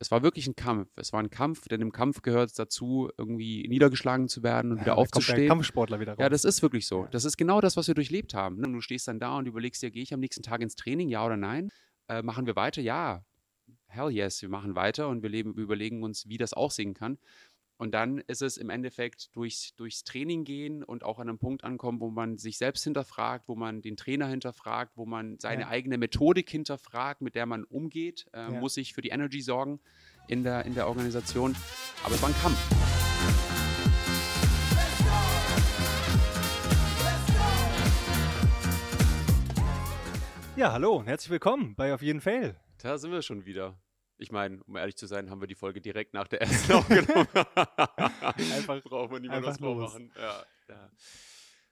es war wirklich ein Kampf. Es war ein Kampf, denn im Kampf gehört es dazu, irgendwie niedergeschlagen zu werden und Ja, wieder aufzustehen. Kampfsportler wieder raus. Ja, das ist wirklich so. Das ist genau das, was wir durchlebt haben. ne? Du stehst dann da und überlegst dir, gehe ich am nächsten Tag ins Training, ja oder nein? Äh, machen wir weiter? Ja. Hell yes, wir machen weiter und wir, leben, wir überlegen uns, wie das aussehen kann. Und dann ist es im Endeffekt durchs, durchs Training gehen und auch an einem Punkt ankommen, wo man sich selbst hinterfragt, wo man den Trainer hinterfragt, wo man seine Ja. eigene Methodik hinterfragt, mit der man umgeht, äh, Ja. muss sich für die Energy sorgen in der, in der Organisation. Aber es war ein Kampf. Ja, hallo und herzlich willkommen bei Auf jeden Fall. Da sind wir schon wieder. Ich meine, um ehrlich zu sein, haben wir die Folge direkt nach der ersten aufgenommen. Einfach- braucht man niemand was vormachen. Ja, ja.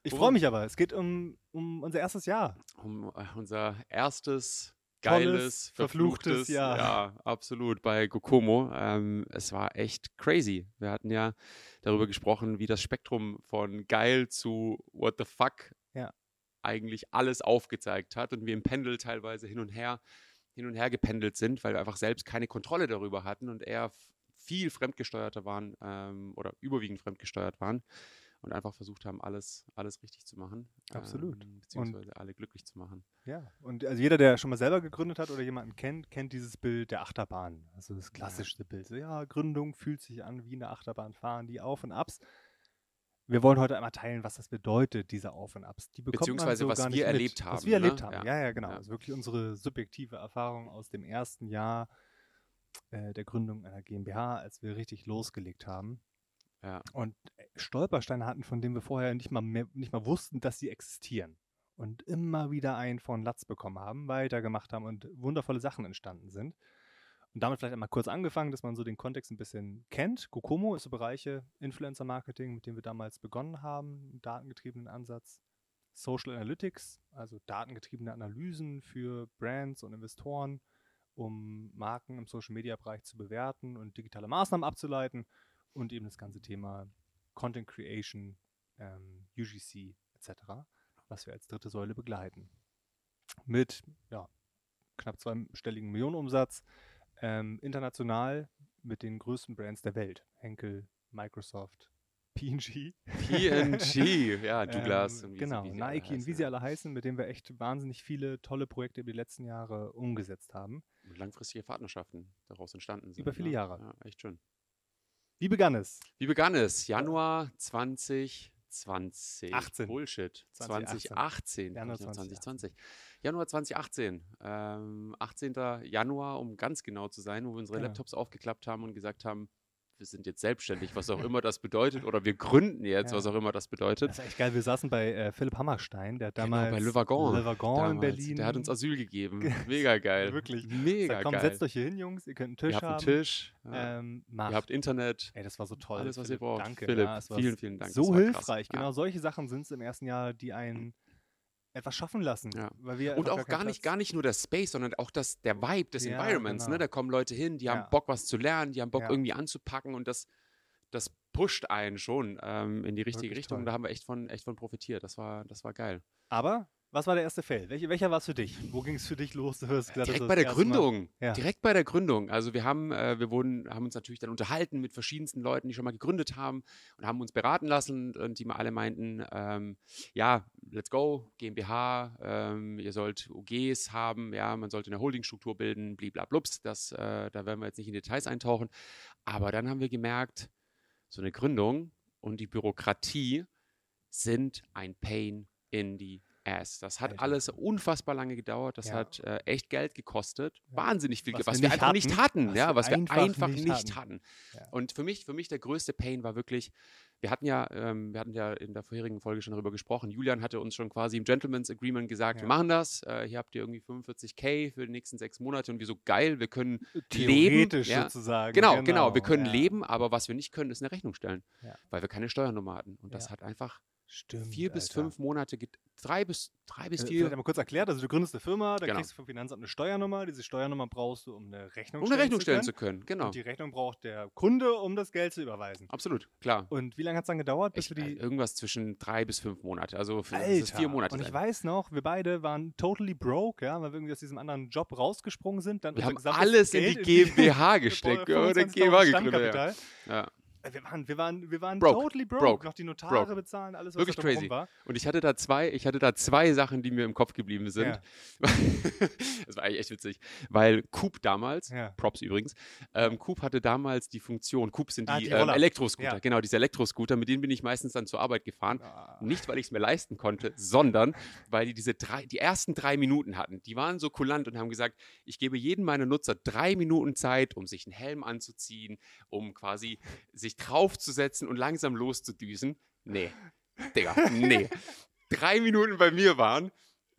Ich freue mich aber. Es geht um, um unser erstes Jahr. Um äh, unser erstes Tolles, geiles, verfluchtes verfluchtes Jahr. Ja, absolut bei Gokomo. Ähm, es war echt crazy. Wir hatten ja darüber gesprochen, wie das Spektrum von geil zu what the fuck Ja. eigentlich alles aufgezeigt hat und wir im Pendel teilweise hin und her hin und her gependelt sind, weil wir einfach selbst keine Kontrolle darüber hatten und eher viel fremdgesteuerter waren ähm, oder überwiegend fremdgesteuert waren und einfach versucht haben, alles, alles richtig zu machen. Absolut. Ähm, beziehungsweise alle glücklich zu machen. Ja, und also jeder, der schon mal selber gegründet hat oder jemanden kennt, kennt dieses Bild der Achterbahn. Also das klassischste Bild. So, ja, Gründung fühlt sich an wie eine Achterbahn, fahren die Auf und Abs. Wir wollen heute einmal teilen, was das bedeutet, diese Auf und Abs. Die bekommt Beziehungsweise, so was wir nicht mit. erlebt Was haben, wir ne? erlebt haben, Ja. ja, ja, genau. Ja. Also wirklich unsere subjektive Erfahrung aus dem ersten Jahr äh, der Gründung einer GmbH, als wir richtig losgelegt haben. Ja. Und äh, Stolpersteine hatten, von denen wir vorher nicht mal, mehr, nicht mal wussten, dass sie existieren. Und immer wieder einen von Latz bekommen haben, weitergemacht haben und wundervolle Sachen entstanden sind. Und damit vielleicht einmal kurz angefangen, dass man so den Kontext ein bisschen kennt. Kokomo ist so Bereiche Influencer-Marketing, mit dem wir damals begonnen haben, datengetriebenen Ansatz. Social Analytics, also datengetriebene Analysen für Brands und Investoren, um Marken im Social-Media-Bereich zu bewerten und digitale Maßnahmen abzuleiten und eben das ganze Thema Content Creation, ähm, UGC etc., was wir als dritte Säule begleiten. Mit ja, knapp zweistelligen Millionenumsatz, ähm, international mit den größten Brands der Welt. Henkel, Microsoft, P&G. PNG, ja, Douglas. Ähm, genau, alle Nike und wie sie alle heißen, mit denen wir echt wahnsinnig viele tolle Projekte über die letzten Jahre umgesetzt haben. Und langfristige Partnerschaften daraus entstanden sind. Über viele ne? Jahre. Ja, echt schön. Wie begann es? Wie begann es? Januar 2020. 18. Bullshit. 2018. 2018. Januar nicht nur 2018. 2020. Januar 2018. Ähm, 18. Januar, um ganz genau zu sein, wo wir unsere Genau. Laptops aufgeklappt haben und gesagt haben, wir sind jetzt selbstständig, was auch immer das bedeutet, oder wir gründen jetzt, Ja. was auch immer das bedeutet. Das ist echt geil. Wir saßen bei äh, Philipp Hammerstein, der hat damals genau, bei Le Wagon. Le Wagon in damals. Berlin. Der hat uns Asyl gegeben. Mega geil. Wirklich. Mega Sagt, komm, geil. setzt euch hier hin, Jungs, ihr könnt einen Tisch ihr habt einen haben. Tisch. Ja. Ähm. Ihr habt Internet. Ey, das war so toll. Alles, was ihr Philipp. braucht. Danke. Philipp, ja, vielen, vielen Dank. So hilfreich. Ja. Genau solche Sachen sind es im ersten Jahr, die einen etwas schaffen lassen. Ja. Weil wir Und auch gar keinen nicht, Platz- gar nicht nur der Space, sondern auch das, der Vibe des Ja, Environments. genau. Ne? Da kommen Leute hin, die Ja. haben Bock, was zu lernen, die haben Bock, irgendwie anzupacken und das, das pusht einen schon ähm, in die richtige Wirklich Richtung. toll. Da haben wir echt von, echt von profitiert. Das war, das war geil. Aber was war der erste Fail? Welche, welcher war es für dich? Wo ging es für dich los? Gesagt, Direkt bei der Gründung. Ja. Direkt bei der Gründung. Also wir haben, äh, wir wurden, haben uns natürlich dann unterhalten mit verschiedensten Leuten, die schon mal gegründet haben und haben uns beraten lassen und die mal alle meinten, ähm, ja, let's go, GmbH, ähm, ihr sollt UGs haben, ja, man sollte eine Holdingstruktur bilden, bliblablups, das, äh, da werden wir jetzt nicht in Details eintauchen. Aber dann haben wir gemerkt, so eine Gründung und die Bürokratie sind ein Pain in die Ass. Das hat Alter. alles unfassbar lange gedauert. Das Ja. hat äh, echt Geld gekostet. Ja. Wahnsinnig viel, Was Geld, was, wir einfach nicht hatten. ja, wir was wir einfach nicht hatten. Und für mich, für mich der größte Pain war wirklich, wir hatten ja, ähm, wir hatten ja in der vorherigen Folge schon darüber gesprochen. Julian hatte uns schon quasi im Gentleman's Agreement gesagt, Ja. wir machen das. Äh, hier habt ihr irgendwie 45k für die nächsten sechs Monate und wir so geil, wir können Theoretisch leben, ja. sozusagen. Genau, genau, wir können ja. leben, aber was wir nicht können, ist eine Rechnung stellen, weil wir keine Steuernummer hatten. Und das hat einfach Stimmt. vier bis Alter. fünf Monate, drei bis, drei bis Äh, vier, Vielleicht mal kurz erklärt, also du gründest eine Firma, da Genau. kriegst du vom Finanzamt eine Steuernummer. Diese Steuernummer brauchst du, um eine Rechnung, um eine Rechnung stellen können. zu können. Genau. Und die Rechnung braucht der Kunde, um das Geld zu überweisen. Absolut, klar. Und wie lange hat es dann gedauert, bis Ich, äh, die. irgendwas zwischen drei bis fünf Monate. Also für, vier Monate. Und ich sein. weiß noch, wir beide waren totally broke, ja, weil wir irgendwie aus diesem anderen Job rausgesprungen sind. Dann wir haben alles in die GmbH gesteckt. Oder 25.000 GmbH gegründet. Ja. Äh, Wir waren, wir waren, wir waren Broke. totally broke. Broke. Noch die Notare Broke. bezahlen, alles, was Wirklich da crazy. war. Und ich hatte da zwei, ich hatte da zwei Sachen, die mir im Kopf geblieben sind. Ja. das war eigentlich echt witzig, weil Coop damals, Ja. Props übrigens, ähm, Coop hatte damals die Funktion, Coop sind Ah, die, die ähm. Elektroscooter, Ja. genau, diese Elektroscooter, mit denen bin ich meistens dann zur Arbeit gefahren. Ah. Nicht, weil ich es mir leisten konnte, sondern weil die diese drei, die ersten drei Minuten hatten. Die waren so kulant und haben gesagt, ich gebe jedem meiner Nutzer drei Minuten Zeit, um sich einen Helm anzuziehen, um quasi sich draufzusetzen und langsam loszudüsen. Nee, Digga, nee. drei Minuten bei mir waren.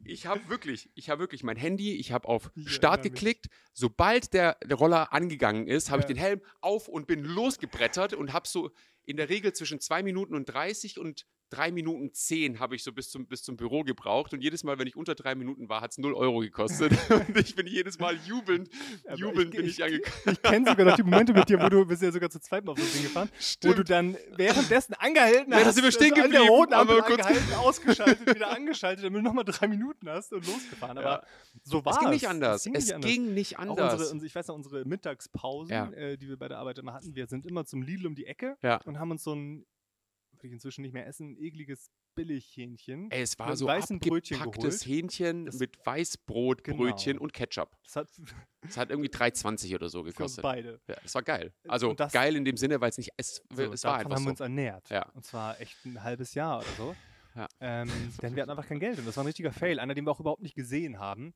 Ich habe wirklich, ich habe wirklich mein Handy, ich habe auf Ich Start geklickt. Sobald der, der Roller angegangen ist, habe ich Ja. den Helm auf und bin losgebrettert und habe so in der Regel zwischen zwei Minuten und 30 und drei Minuten zehn habe ich so bis zum, bis zum Büro gebraucht. Und jedes Mal, wenn ich unter drei Minuten war, hat es 0 Euro gekostet. und ich bin jedes Mal jubelnd, jubelnd ich- bin ich- angekommen. Ich kenne sogar noch die Momente mit dir, wo du bist ja sogar zu zweit mal auf das Ding gefahren, wo du dann währenddessen angehalten Ja, da hast. sind wir stehen also an der geblieben, roten Ampel angehalten, ausgeschaltet, wieder angeschaltet, damit du nochmal drei Minuten hast und losgefahren. Aber Ja. so war Es es. ging nicht anders. ging Es nicht anders. ging nicht Auch anders. unsere, unsere, ich weiß noch, unsere Mittagspausen, Ja. äh, die wir bei der Arbeit immer hatten, wir sind immer zum Lidl um die Ecke und haben uns so ein, ich inzwischen nicht mehr essen, ekliges Billighähnchen. Ey, es war so weißen abgepacktes geholt. Hähnchen Das- mit Weißbrotbrötchen Genau. und Ketchup. Das hat Das hat irgendwie 3,20 oder so für gekostet. beide. Ja, das war geil. Also das- geil in dem Sinne, weil es nicht, es, So, es war einfach haben wir uns ernährt. Ja. Und zwar echt ein halbes Jahr oder so. Ja. Ähm, denn wir hatten einfach kein Geld und das war ein richtiger Fail. Einer, den wir auch überhaupt nicht gesehen haben,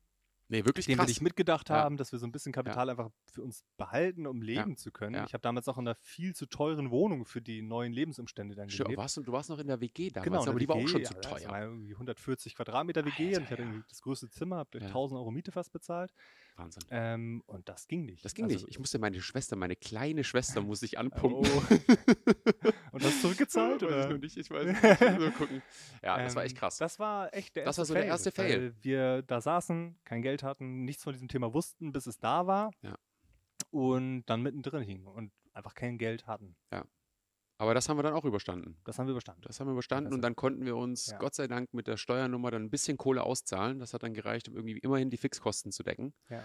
Nee, wirklich den wir krass. nicht mitgedacht Ja. haben, dass wir so ein bisschen Kapital einfach für uns behalten, um leben zu können. Ja. Ich habe damals auch in einer viel zu teuren Wohnung für die neuen Lebensumstände dann Stimmt, gelebt. warst du, du warst noch in der WG damals, Genau, aber die war auch WG, schon ja, zu Das teuer. war irgendwie 140 Quadratmeter WG Alter, und ich hatte ja. das größte Zimmer, habe Ja. 1000 Euro Miete fast bezahlt. Wahnsinn. Ähm, und das ging nicht. Das ging Also, nicht. Ich musste meine Schwester, meine kleine Schwester, musste ich Oh. anpumpen. und das zurückgezahlt? Weiß ich oder? noch nicht, ich weiß nicht. Ich muss mal gucken. Ja, das war echt Ähm, krass. Das war echt der Das erste war so der erste Fail. Weil wir da saßen, kein Geld hatten, nichts von diesem Thema wussten, bis es da war. Ja. Und dann mittendrin hingen und einfach kein Geld hatten. Aber das haben wir dann auch überstanden. Das haben wir überstanden. Das haben wir überstanden und dann konnten wir uns Ja. Gott sei Dank mit der Steuernummer dann ein bisschen Kohle auszahlen. Das hat dann gereicht, um irgendwie immerhin die Fixkosten zu decken. Ja.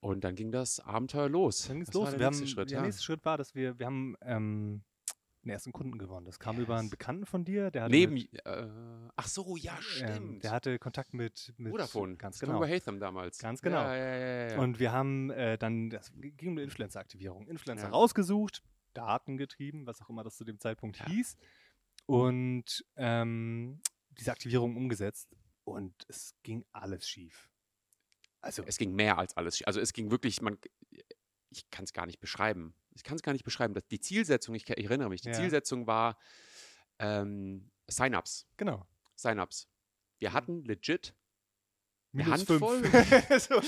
Und dann ging das Abenteuer los. Dann ging es los. der wir nächste haben, Schritt. der ja. nächste Schritt war, dass wir, wir haben ähm, einen ersten Kunden gewonnen. Das kam über einen Yes. Bekannten von dir, der Neben, mit, äh, ach so, ja, ähm, stimmt. der hatte Kontakt mit, mit Vodafone. Ganz genau. Über Hatham damals. Ganz genau. Ja, ja. Und wir haben äh, dann, das ging um eine Influencer-Aktivierung, Influencer rausgesucht, Daten getrieben, was auch immer das zu dem Zeitpunkt Ja. hieß. Und ähm, diese Aktivierung umgesetzt. Und es ging alles schief. Also, es ging mehr als alles. schief. Also es ging wirklich, man, ich kann es gar nicht beschreiben. Ich kann es gar nicht beschreiben. Die Zielsetzung, ich, ich erinnere mich, die Ja. Zielsetzung war ähm, Sign-ups. genau. Sign-ups. Wir hatten legit Eine Handvoll? So.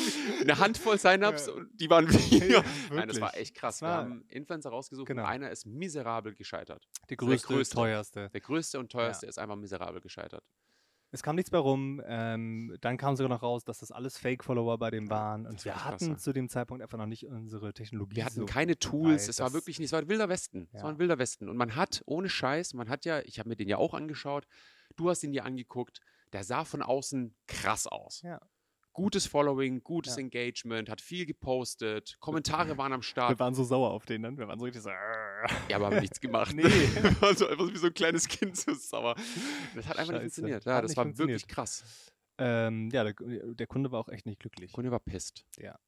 eine Handvoll Sign-ups Ja. und die waren wir. Ja, Nein, das war echt krass. Wir haben Influencer rausgesucht Genau. und einer ist miserabel gescheitert. der der größte, größte. teuerste. Der größte und teuerste ist einfach miserabel gescheitert. Es kam nichts mehr rum. Ähm, dann kam sogar noch raus, dass das alles Fake-Follower bei dem waren. Und wir hatten krass, zu dem Zeitpunkt einfach noch nicht unsere Technologie. Wir hatten so keine Tools, es war wirklich nicht, es war ein wilder Westen. Es war ein wilder Westen. Und man hat, ohne Scheiß, man hat ja, ich habe mir den ja auch angeschaut, du hast ihn dir angeguckt, der sah von außen krass aus. Ja. Gutes Following, gutes Ja. Engagement, hat viel gepostet, Kommentare waren am Wir Start. waren so sauer auf den dann. Wir waren so richtig so. Ja, aber haben nichts gemacht. Nee. Wir waren so einfach wie so ein kleines Kind so sauer. Das hat einfach nicht Scheiße. funktioniert. Ja, Hat das nicht war wirklich krass. Ähm, ja, der, der Kunde war auch echt nicht glücklich. Kunde war pisst. Ja.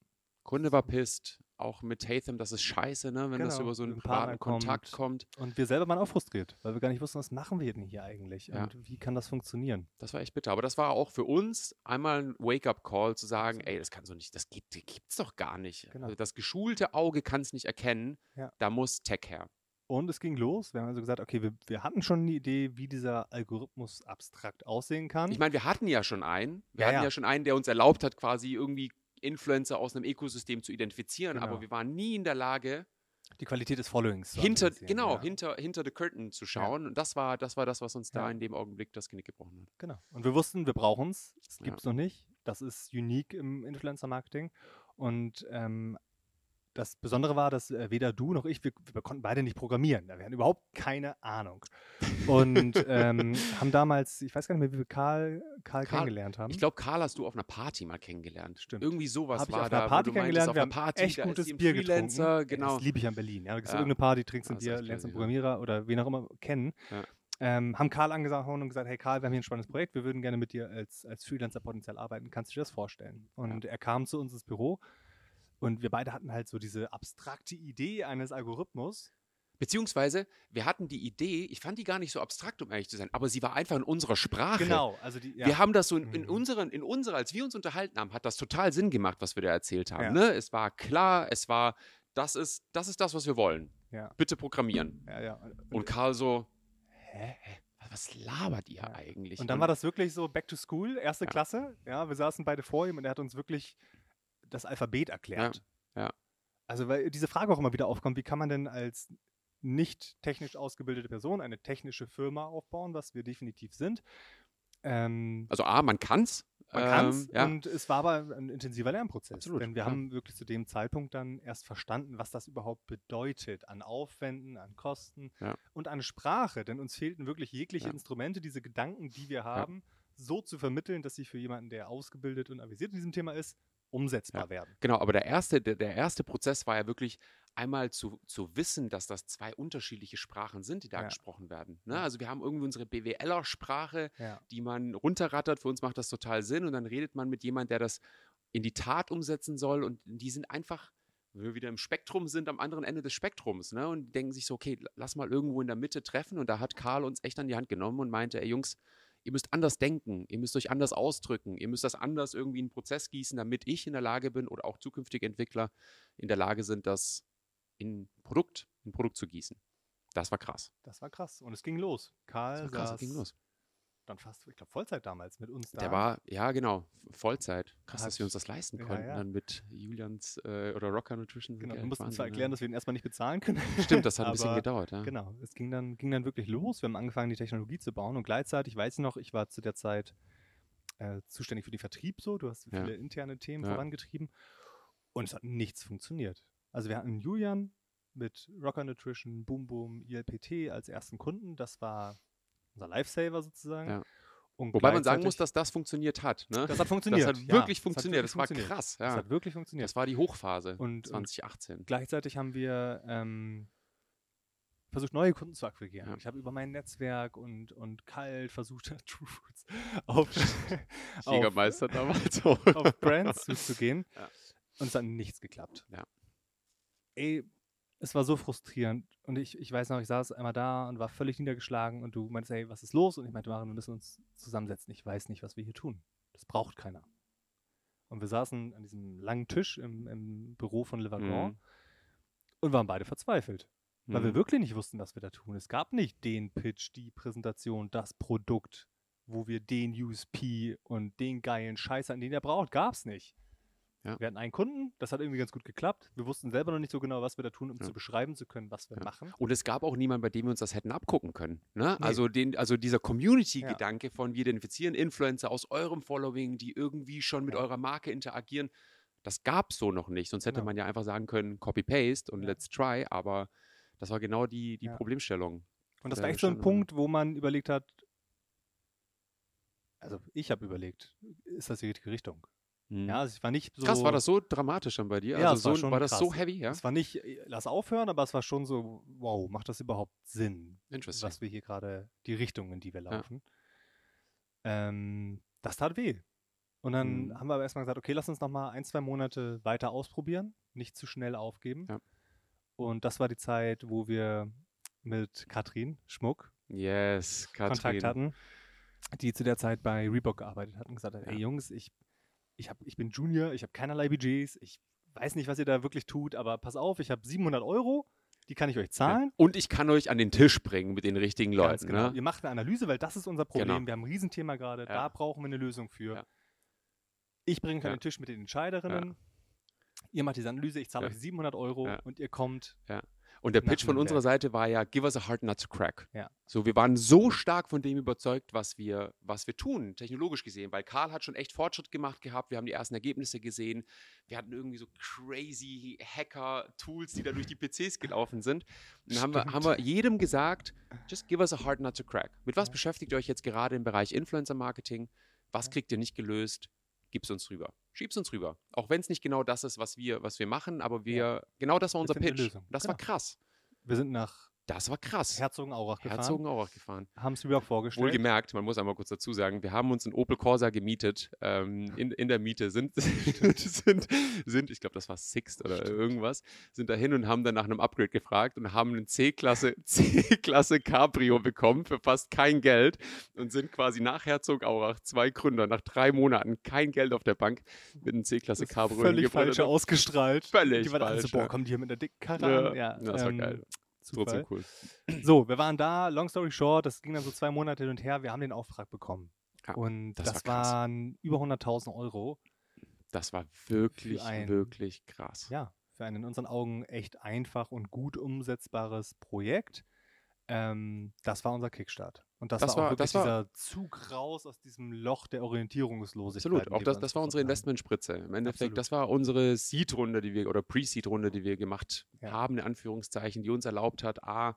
Kunde war pisst. Auch mit Hatham, das ist scheiße, ne? wenn das Genau, über so einen privaten Kontakt kommt. Und wir selber waren auch frustriert, weil wir gar nicht wussten, was machen wir denn hier eigentlich Ja. und wie kann das funktionieren. Das war echt bitter. Aber das war auch für uns einmal ein Wake-up-Call zu sagen, ey, das kann so nicht, das gibt, gibt's doch gar nicht. Genau. Also das geschulte Auge kann es nicht erkennen. Ja. Da muss Tech her. Und es ging los. Wir haben also gesagt, okay, wir, wir hatten schon eine Idee, wie dieser Algorithmus abstrakt aussehen kann. Ich meine, wir hatten ja schon einen. Wir Ja, hatten ja. ja. schon einen, der uns erlaubt hat, quasi irgendwie Influencer aus einem Ökosystem zu identifizieren. Aber Genau. wir waren nie in der Lage, Die Qualität des Followings. hinter, genau, ja. hinter, hinter the curtain zu schauen. Und das war, das war das, was uns da Ja. in dem Augenblick das Genick gebrochen hat. Genau. Und wir wussten, wir brauchen es. Es Ja. gibt es noch nicht. Das ist unique im Influencer-Marketing. Und ähm, das Besondere war, dass äh, weder du noch ich, wir, wir konnten beide nicht programmieren. Wir hatten überhaupt keine Ahnung. Und ähm, haben damals, ich weiß gar nicht mehr, wie wir Karl, Karl, Karl- kennengelernt haben. Ich glaube, Karl hast du auf einer Party mal kennengelernt. Stimmt. Irgendwie sowas Hab ich war auf da. einer Party du meintest, kennengelernt. auf Wir einer haben Party, echt gutes Bier Freelancer, getrunken. genau. Das liebe ich an Berlin. Ja, da gibt's Ja. irgendeine Party, trinkst ein ist Bier, lernst einen Programmierer oder wen auch immer kennen. Ja. Ähm, haben Karl angesprochen und gesagt, hey Karl, wir haben hier ein spannendes Projekt, wir würden gerne mit dir als, als Freelancer potenziell arbeiten. Kannst du dir das vorstellen? Und er kam zu uns ins Büro und wir beide hatten halt so diese abstrakte Idee eines Algorithmus. Beziehungsweise, wir hatten die Idee, ich fand die gar nicht so abstrakt, um ehrlich zu sein, aber sie war einfach in unserer Sprache. Genau, also die, ja. Wir haben das so in, in Mhm. unseren, in unserer, als wir uns unterhalten haben, hat das total Sinn gemacht, was wir da erzählt haben. Ja. Ne? Es war klar, es war, das ist, das ist das, was wir wollen. Ja. Bitte programmieren. ja, ja. Und Karl so, hä? was labert ihr Ja. eigentlich? Und dann war das wirklich so Back to School, erste Ja. Klasse. Ja, wir saßen beide vor ihm und er hat uns wirklich das Alphabet erklärt. ja. Also, weil diese Frage auch immer wieder aufkommt, wie kann man denn als nicht technisch ausgebildete Person eine technische Firma aufbauen, was wir definitiv sind. Ähm, Also A, man kann's. man kann es ähm, ja. und es war aber ein intensiver Lernprozess. Absolut, denn wir ja. haben wirklich zu dem Zeitpunkt dann erst verstanden, was das überhaupt bedeutet an Aufwänden, an Kosten Ja. und an Sprache. Denn uns fehlten wirklich jegliche Ja. Instrumente, diese Gedanken, die wir haben, so zu vermitteln, dass sie für jemanden, der ausgebildet und avisiert in diesem Thema ist, umsetzbar Ja. werden. Genau, aber der erste, der, der erste Prozess war ja wirklich einmal zu, zu wissen, dass das zwei unterschiedliche Sprachen sind, die da Ja. gesprochen werden. Ne? Also wir haben irgendwie unsere BWLer-Sprache, Ja. die man runterrattert. Für uns macht das total Sinn. Und dann redet man mit jemandem, der das in die Tat umsetzen soll. Und die sind einfach, wenn wir wieder im Spektrum sind, am anderen Ende des Spektrums. Ne? Und denken sich so, okay, lass mal irgendwo in der Mitte treffen. Und da hat Karl uns echt an die Hand genommen und meinte, ey Jungs, ihr müsst anders denken, ihr müsst euch anders ausdrücken, ihr müsst das anders irgendwie in einen Prozess gießen, damit ich in der Lage bin oder auch zukünftige Entwickler in der Lage sind, das in Produkt, in Produkt zu gießen. Das war krass. Das war krass. Und es ging los. Karl Das war krass, saß ging los. Dann fast, ich glaube, Vollzeit damals mit uns da. Der war, ja genau, Vollzeit. Krass, dass Hat- wir uns das leisten ja, konnten ja. dann mit Julians äh, oder Rocker Nutrition. Genau, wir mussten zwar ja. erklären, dass wir ihn erstmal nicht bezahlen können. Stimmt, das hat ein bisschen gedauert. Ja. Genau, es ging dann, ging dann wirklich los. Wir haben angefangen, die Technologie zu bauen und gleichzeitig, weiß ich noch, ich war zu der Zeit äh, zuständig für den Vertrieb so, du hast Ja. viele interne Themen Ja. vorangetrieben und es hat nichts funktioniert. Also wir hatten Julian mit Rocker Nutrition, Boom Boom, ILPT als ersten Kunden, das war unser Lifesaver sozusagen. Ja. Und Wobei man sagen muss, dass das funktioniert hat. Ne? das hat funktioniert. Das hat ja, wirklich hat funktioniert. wirklich Das war funktioniert. krass. Das Ja. hat wirklich funktioniert. Das war die Hochphase Und- und 2018. Gleichzeitig haben wir ähm, versucht, neue Kunden zu akquirieren. Ja. Ich habe über mein Netzwerk und, und kalt versucht, True Fruits auf, auf, Jägermeister damals. auf Brands zuzugehen. Ja. Und es hat nichts geklappt. Ja. Ey, es war so frustrierend. Und ich, ich weiß noch, ich saß einmal da und war völlig niedergeschlagen und du meintest, hey, was ist los? Und ich meinte, Maren, wir müssen uns zusammensetzen. Ich weiß nicht, was wir hier tun. Das braucht keiner. Und wir saßen an diesem langen Tisch im, im Büro von Le Wagon Mhm. und waren beide verzweifelt. Weil wir Mhm. wirklich nicht wussten, was wir da tun. Es gab nicht den Pitch, die Präsentation, das Produkt, wo wir den USP und den geilen Scheiß an den er braucht, gab es nicht. Ja. Wir hatten einen Kunden, das hat irgendwie ganz gut geklappt. Wir wussten selber noch nicht so genau, was wir da tun, um Ja. zu beschreiben zu können, was wir Ja. machen. Und es gab auch niemanden, bei dem wir uns das hätten abgucken können. Ne? Nee. Also, den, also dieser Community-Gedanke von wir identifizieren Influencer aus eurem Following, die irgendwie schon mit eurer Marke interagieren, das gab es so noch nicht. Sonst hätte Genau. man ja einfach sagen können, Copy-Paste und let's try. Aber das war genau die, die. Problemstellung. Und das war echt so ein. Punkt, wo man überlegt hat, also ich habe überlegt, ist das die richtige Richtung? Mhm. Ja, also ich war nicht so. Krass, war das so dramatisch dann bei dir? Ja, also es war so, schon war das so krass. heavy, ja? Es war nicht, lass aufhören, aber es war schon so, wow, macht das überhaupt Sinn? Interesting. was wir hier gerade, die Richtung, in die wir laufen. Ähm, das tat weh. Und dann Mhm. haben wir aber erstmal gesagt, okay, lass uns noch mal ein, zwei Monate weiter ausprobieren, nicht zu schnell aufgeben. Ja. Und das war die Zeit, wo wir mit Katrin Schmuck Yes, Katrin. Kontakt hatten, die zu der Zeit bei Reebok gearbeitet hat und gesagt hat, Ja. ey Jungs, ich, ich, hab, ich bin Junior, ich habe keinerlei Budgets, ich weiß nicht, was ihr da wirklich tut, aber pass auf, ich habe 700 Euro, die kann ich euch zahlen. Und ich kann euch an den Tisch bringen mit den richtigen Leuten. genau. Ne? Ihr macht eine Analyse, weil das ist unser Problem. Genau. Wir haben ein Riesenthema gerade, Ja. da brauchen wir eine Lösung für. Ja. Ich bringe euch an den Tisch mit den Entscheiderinnen. Ihr macht diese Analyse, ich zahle euch 700 Euro und ihr kommt Ja. Und der Pitch von unserer Seite war ja, give us a hard nut to crack. Ja. So, wir waren so stark von dem überzeugt, was wir, was wir tun, technologisch gesehen, weil Karl hat schon echt Fortschritt gemacht gehabt. Wir haben die ersten Ergebnisse gesehen. Wir hatten irgendwie so crazy Hacker-Tools, die da durch die PCs gelaufen sind. Und dann haben wir, haben wir jedem gesagt, just give us a hard nut to crack. Mit was beschäftigt ihr euch jetzt gerade im Bereich Influencer-Marketing? Was kriegt ihr nicht gelöst? Gib's uns rüber. Schieb's uns rüber. Auch wenn es nicht genau das ist, was wir, was wir machen, aber wir, genau das war unser Pitch. Das war Genau. krass. Wir sind nach Das war krass. Herzogenaurach gefahren, Herzogenaurach gefahren. haben es überhaupt vorgestellt. Wohlgemerkt, man muss einmal kurz dazu sagen, wir haben uns einen Opel Corsa gemietet. Ähm, in, in der Miete sind, sind, sind ich glaube, das war Sixt oder Stimmt. irgendwas, sind dahin und haben dann nach einem Upgrade gefragt und haben einen C-Klasse C-Klasse Cabrio bekommen für fast kein Geld und sind quasi nach Herzogenaurach, zwei Gründer, nach drei Monaten kein Geld auf der Bank mit einem C-Klasse Cabrio völlig falsch ausgestrahlt. Völlig die waren falsch, boah, ja. kommen die hier mit einer dicken Karre Ja, an? Ja, das war ähm, geil. Zufall. Trotzdem cool. So, wir waren da, long story short, das ging dann so zwei Monate hin und her, wir haben den Auftrag bekommen. Ja, und das das, war waren über 100.000 Euro. Das war wirklich, ein- wirklich krass. Ja, für ein in unseren Augen echt einfach und gut umsetzbares Projekt. Ähm, das war unser Kickstart. Und das, Das war wirklich das war- dieser Zug raus aus diesem Loch der Orientierungslosigkeit. Absolut, auch das, das war unsere. Investmentspritze. Im Endeffekt, Absolut. das war unsere Seed-Runde, die wir, oder Pre-Seed-Runde, die wir gemacht Ja. haben, in Anführungszeichen, die uns erlaubt hat, A,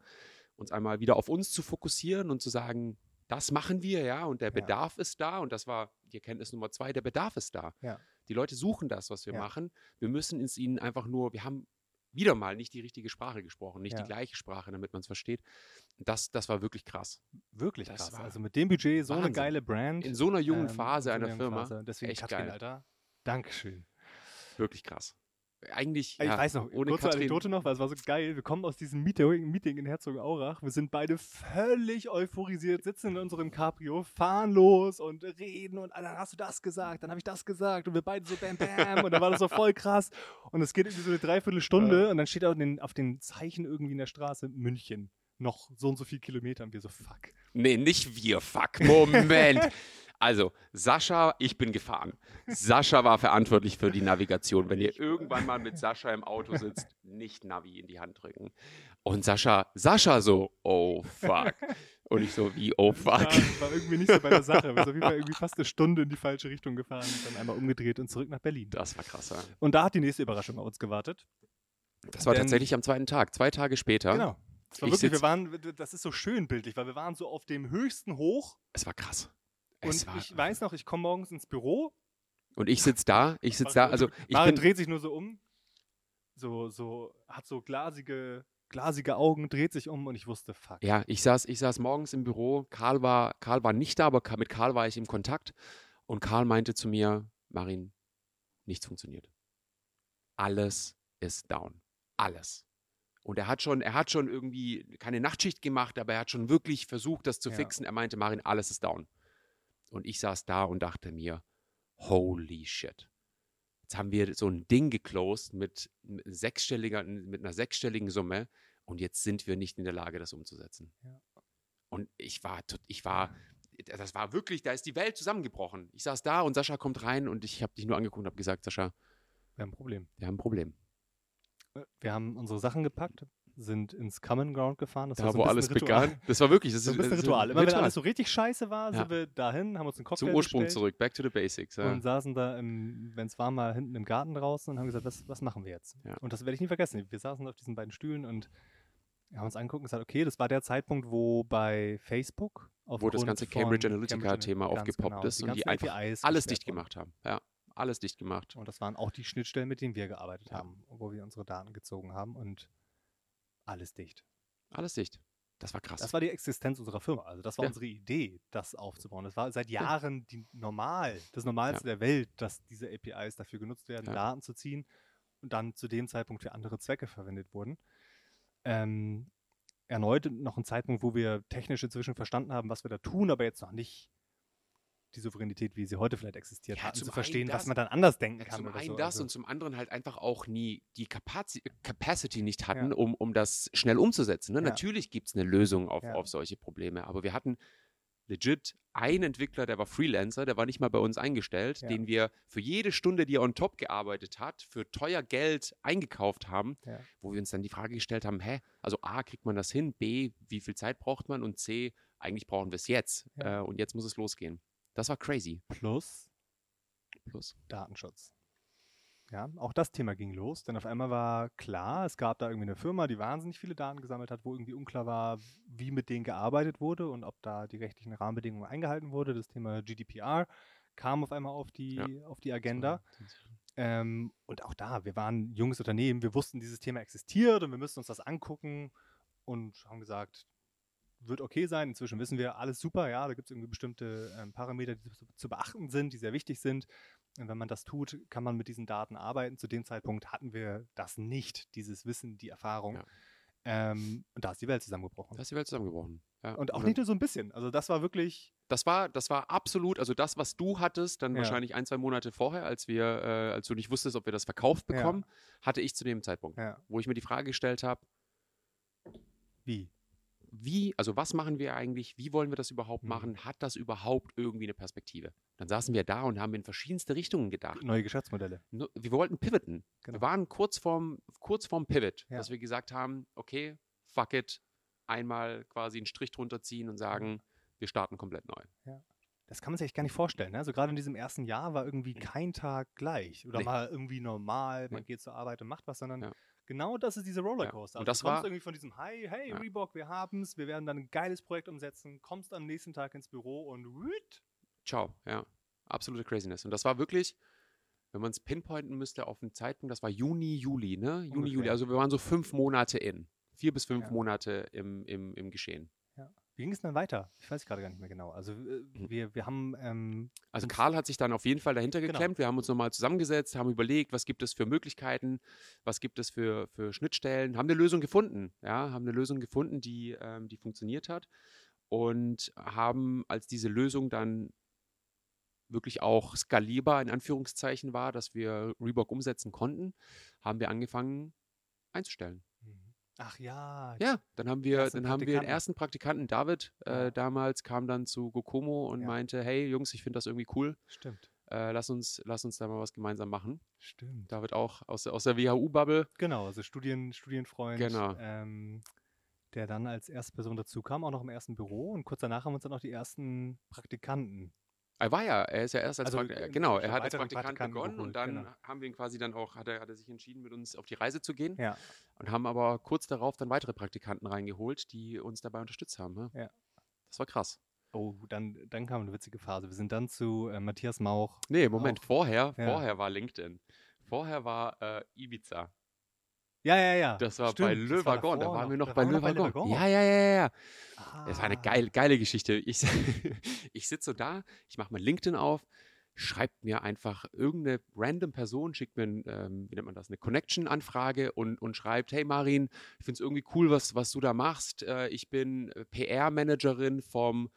uns einmal wieder auf uns zu fokussieren und zu sagen, das machen wir, ja, und der Ja. Bedarf ist da. Und das war die Erkenntnis Nummer zwei, der Bedarf ist da. Ja. Die Leute suchen das, was wir machen. Wir müssen es ihnen einfach nur, wir haben wieder mal nicht die richtige Sprache gesprochen, nicht Ja. die gleiche Sprache, damit man es versteht. Das, das war wirklich krass. Wirklich Das krass. war Also mit dem Budget so eine Wahnsinn. geile Brand. In so einer jungen ähm, Phase einer Firma. Phase. Deswegen, echt Katrin, geil. Alter, Dankeschön. Wirklich krass. Eigentlich, Ich ja, weiß noch, ohne kurze Katrin, Anekdote noch, weil es war so geil. Wir kommen aus diesem Meeting, Meeting in Herzogenaurach. Wir sind beide völlig euphorisiert, sitzen in unserem Cabrio, fahren los und reden und dann hast du das gesagt, dann habe ich das gesagt und wir beide so bam bam und dann war das so voll krass und es geht irgendwie so eine Dreiviertelstunde und dann steht auf den, auf den Zeichen irgendwie in der Straße München. Noch so und so viel Kilometer und wir so, fuck. Nee, nicht wir, fuck. Moment. Also, Sascha, ich bin gefahren. Sascha war verantwortlich für die Navigation. Wenn ihr irgendwann mal mit Sascha im Auto sitzt, nicht Navi in die Hand drücken. Und Sascha, Sascha so, oh fuck. Und ich so, wie, oh fuck. War, war irgendwie nicht so bei der Sache. Wir sind auf jeden Fall irgendwie fast eine Stunde in die falsche Richtung gefahren und dann einmal umgedreht und zurück nach Berlin. Das war krass. Ja. Und da hat die nächste Überraschung auf uns gewartet. Das war Denn- tatsächlich am zweiten Tag. Zwei Tage später. Genau. Das, war Ich wirklich, wir waren, das ist so schön bildlich, weil wir waren so auf dem höchsten Hoch Es war krass. Und ich weiß noch, ich komme morgens ins Büro. und ich sitze da, ich sitze da, also ich Maren dreht sich nur so um, so, so, hat so glasige, glasige Augen, dreht sich um und ich wusste, fuck. Ja, ich saß, ich saß morgens im Büro. Karl war, Karl war nicht da, aber mit Karl war ich im Kontakt. Und Karl meinte zu mir, Marin, nichts funktioniert. Alles ist down. Alles. Und er hat schon, er hat schon irgendwie keine Nachtschicht gemacht, aber er hat schon wirklich versucht, das zu Ja. fixen. Er meinte, Marin, alles ist down. Und ich saß da und dachte mir, holy shit. Jetzt haben wir so ein Ding geclosed mit, sechsstelliger, mit einer sechsstelligen Summe und jetzt sind wir nicht in der Lage, das umzusetzen. Ja. Und ich war, ich war, das war wirklich, da ist die Welt zusammengebrochen. Ich saß da und Sascha kommt rein und ich habe dich nur angeguckt und habe gesagt, Sascha, Wir haben ein Problem. wir haben ein Problem. Wir haben unsere Sachen gepackt, sind ins Common Ground gefahren. Das Da, war so wo alles Ritual. begann. Das war wirklich, das So ein bisschen Ritual. Immer wenn Ritual. alles so richtig scheiße war, Ja. sind wir dahin, haben uns einen Cocktail Zum Ursprung bestellt. zurück, back to the basics. Ja. und saßen da, wenn es war, mal hinten im Garten draußen und haben gesagt, was, was machen wir jetzt? Ja. Und das werde ich nie vergessen. Wir saßen auf diesen beiden Stühlen und haben uns angeguckt und gesagt, okay, das war der Zeitpunkt, wo bei Facebook wo das ganze Cambridge Analytica-Thema aufgepoppt genau, ist und die einfach APIs alles dicht wurden. gemacht haben. Ja, alles dicht gemacht. Und das waren auch die Schnittstellen, mit denen wir gearbeitet Ja. haben, wo wir unsere Daten gezogen haben und alles dicht. Alles dicht. Das war krass. Das war die Existenz unserer Firma. Also das war Ja. unsere Idee, das aufzubauen. Das war seit Jahren die normal, das Normalste der Welt, dass diese APIs dafür genutzt werden, Ja. Daten zu ziehen und dann zu dem Zeitpunkt für andere Zwecke verwendet wurden. Ähm, erneut noch ein Zeitpunkt, wo wir technisch inzwischen verstanden haben, was wir da tun, aber jetzt noch nicht die Souveränität, wie sie heute vielleicht existiert, Ja, hatten, zu einen verstehen, das- was man dann anders denken kann. zum oder einen so. das Also, und zum anderen halt einfach auch nie die Capaci Capacity nicht hatten, Ja. um, um das schnell umzusetzen. Ne? Ja. Natürlich gibt es eine Lösung auf, auf solche Probleme, aber wir hatten, legit ein Entwickler, der war Freelancer, der war nicht mal bei uns eingestellt, Ja. den wir für jede Stunde, die er on top gearbeitet hat, für teuer Geld eingekauft haben, Ja. wo wir uns dann die Frage gestellt haben, hä, also A, kriegt man das hin, B, wie viel Zeit braucht man und C, eigentlich brauchen wir es jetzt Ja. äh, und jetzt muss es losgehen. Das war crazy. Plus Plus. Datenschutz. Ja, auch das Thema ging los, denn auf einmal war klar, es gab da irgendwie eine Firma, die wahnsinnig viele Daten gesammelt hat, wo irgendwie unklar war, wie mit denen gearbeitet wurde und ob da die rechtlichen Rahmenbedingungen eingehalten wurde. Das Thema GDPR kam auf einmal auf die, auf die Agenda. Ähm, und auch da, wir waren ein junges Unternehmen, wir wussten, dieses Thema existiert und wir müssen uns das angucken und haben gesagt, wird okay sein. Inzwischen wissen wir, alles super, ja, da gibt es irgendwie bestimmte ähm, Parameter, die zu, zu beachten sind, die sehr wichtig sind. Und wenn man das tut, kann man mit diesen Daten arbeiten. Zu dem Zeitpunkt hatten wir das nicht, dieses Wissen, die Erfahrung. Ja. Ähm, und da ist die Welt zusammengebrochen. Da ist die Welt zusammengebrochen. Ja. und auch dann- nicht nur so ein bisschen. Also das war wirklich, Das war, das war absolut, also das, was du hattest, dann Ja. wahrscheinlich ein, zwei Monate vorher, als wir, äh, als du nicht wusstest, ob wir das verkauft bekommen, hatte ich zu dem Zeitpunkt, wo ich mir die Frage gestellt habe, wie? Wie, also was machen wir eigentlich, wie wollen wir das überhaupt Mhm. machen, hat das überhaupt irgendwie eine Perspektive? Dann saßen wir da und haben in verschiedenste Richtungen gedacht. Neue Geschäftsmodelle. Wir wollten pivoten. Genau. Wir waren kurz vorm, kurz vorm Pivot, Ja. dass wir gesagt haben, okay, fuck it, einmal quasi einen Strich drunter ziehen und sagen, wir starten komplett neu. Das kann man sich echt gar nicht vorstellen. Ne? Also gerade in diesem ersten Jahr war irgendwie kein Tag gleich oder Nee. mal irgendwie normal, man Nee. geht zur Arbeit und macht was, sondern Ja. Genau das ist diese Rollercoaster. Und Also das du kommst war- irgendwie von diesem Hi, hey Ja. Reebok, wir haben's, wir werden dann ein geiles Projekt umsetzen, kommst am nächsten Tag ins Büro und wüt, Ciao, ja. Absolute Craziness. Und das war wirklich, wenn man es pinpointen müsste auf einen Zeitpunkt, das war Juni, Juli, ne? Juni, Juli. Ungefähr. Also wir waren so fünf Monate in. Vier bis fünf Ja. Monate im, im, im Geschehen. Wie ging es dann weiter? Ich weiß gerade gar nicht mehr genau. Also äh, wir, wir haben ähm, Also Karl hat sich dann auf jeden Fall dahinter Genau. geklemmt. Wir haben uns nochmal zusammengesetzt, haben überlegt, was gibt es für Möglichkeiten, was gibt es für, für Schnittstellen, haben eine Lösung gefunden. Ja, haben eine Lösung gefunden, die, ähm, die funktioniert hat. Und haben, als diese Lösung dann wirklich auch skalierbar in Anführungszeichen war, dass wir Reebok umsetzen konnten, haben wir angefangen einzustellen. Ach ja, Ja, dann haben wir, dann haben wir den ersten Praktikanten, David, äh, damals kam dann zu Gokomo und Ja. meinte, hey Jungs, ich finde das irgendwie cool stimmt. äh, lass, uns, lass uns da mal was gemeinsam machen. Stimmt. David auch aus, der- aus der WHU-Bubble. Genau, also Studien, Studienfreund, Genau. ähm, der dann als erste Person dazu kam, auch noch im ersten Büro und kurz danach haben wir uns dann auch die ersten Praktikanten. Er war ja, er ist ja erst als Also, Praktikant, äh, genau, er hat als Praktikant begonnen geholt, und dann genau. haben wir ihn quasi dann auch, hat er, hat er sich entschieden, mit uns auf die Reise zu gehen Ja, und haben aber kurz darauf dann weitere Praktikanten reingeholt, die uns dabei unterstützt haben. Ne? Ja. Das war krass. oh, dann, dann kam eine witzige Phase. Wir sind dann zu äh, Matthias Mauch. Nee, Moment, Auch. vorher, Ja. vorher war LinkedIn. Vorher war äh, Ibiza. Ja, ja, ja. Das war Stimmt, bei das Le war Wagon, da waren wir noch Da bei waren Le wir noch Wagon. Ja, ja, ja, ja, ja. Das war eine Ah. geile, geile Geschichte. Ich, ich sitze so da, ich mache mein LinkedIn auf, schreibt mir einfach irgendeine random Person, schickt mir, ein, ähm, wie nennt man das, eine Connection-Anfrage und, und schreibt, hey Marin, ich finde es irgendwie cool, was, was du da machst. Äh, ich bin PR-Managerin vom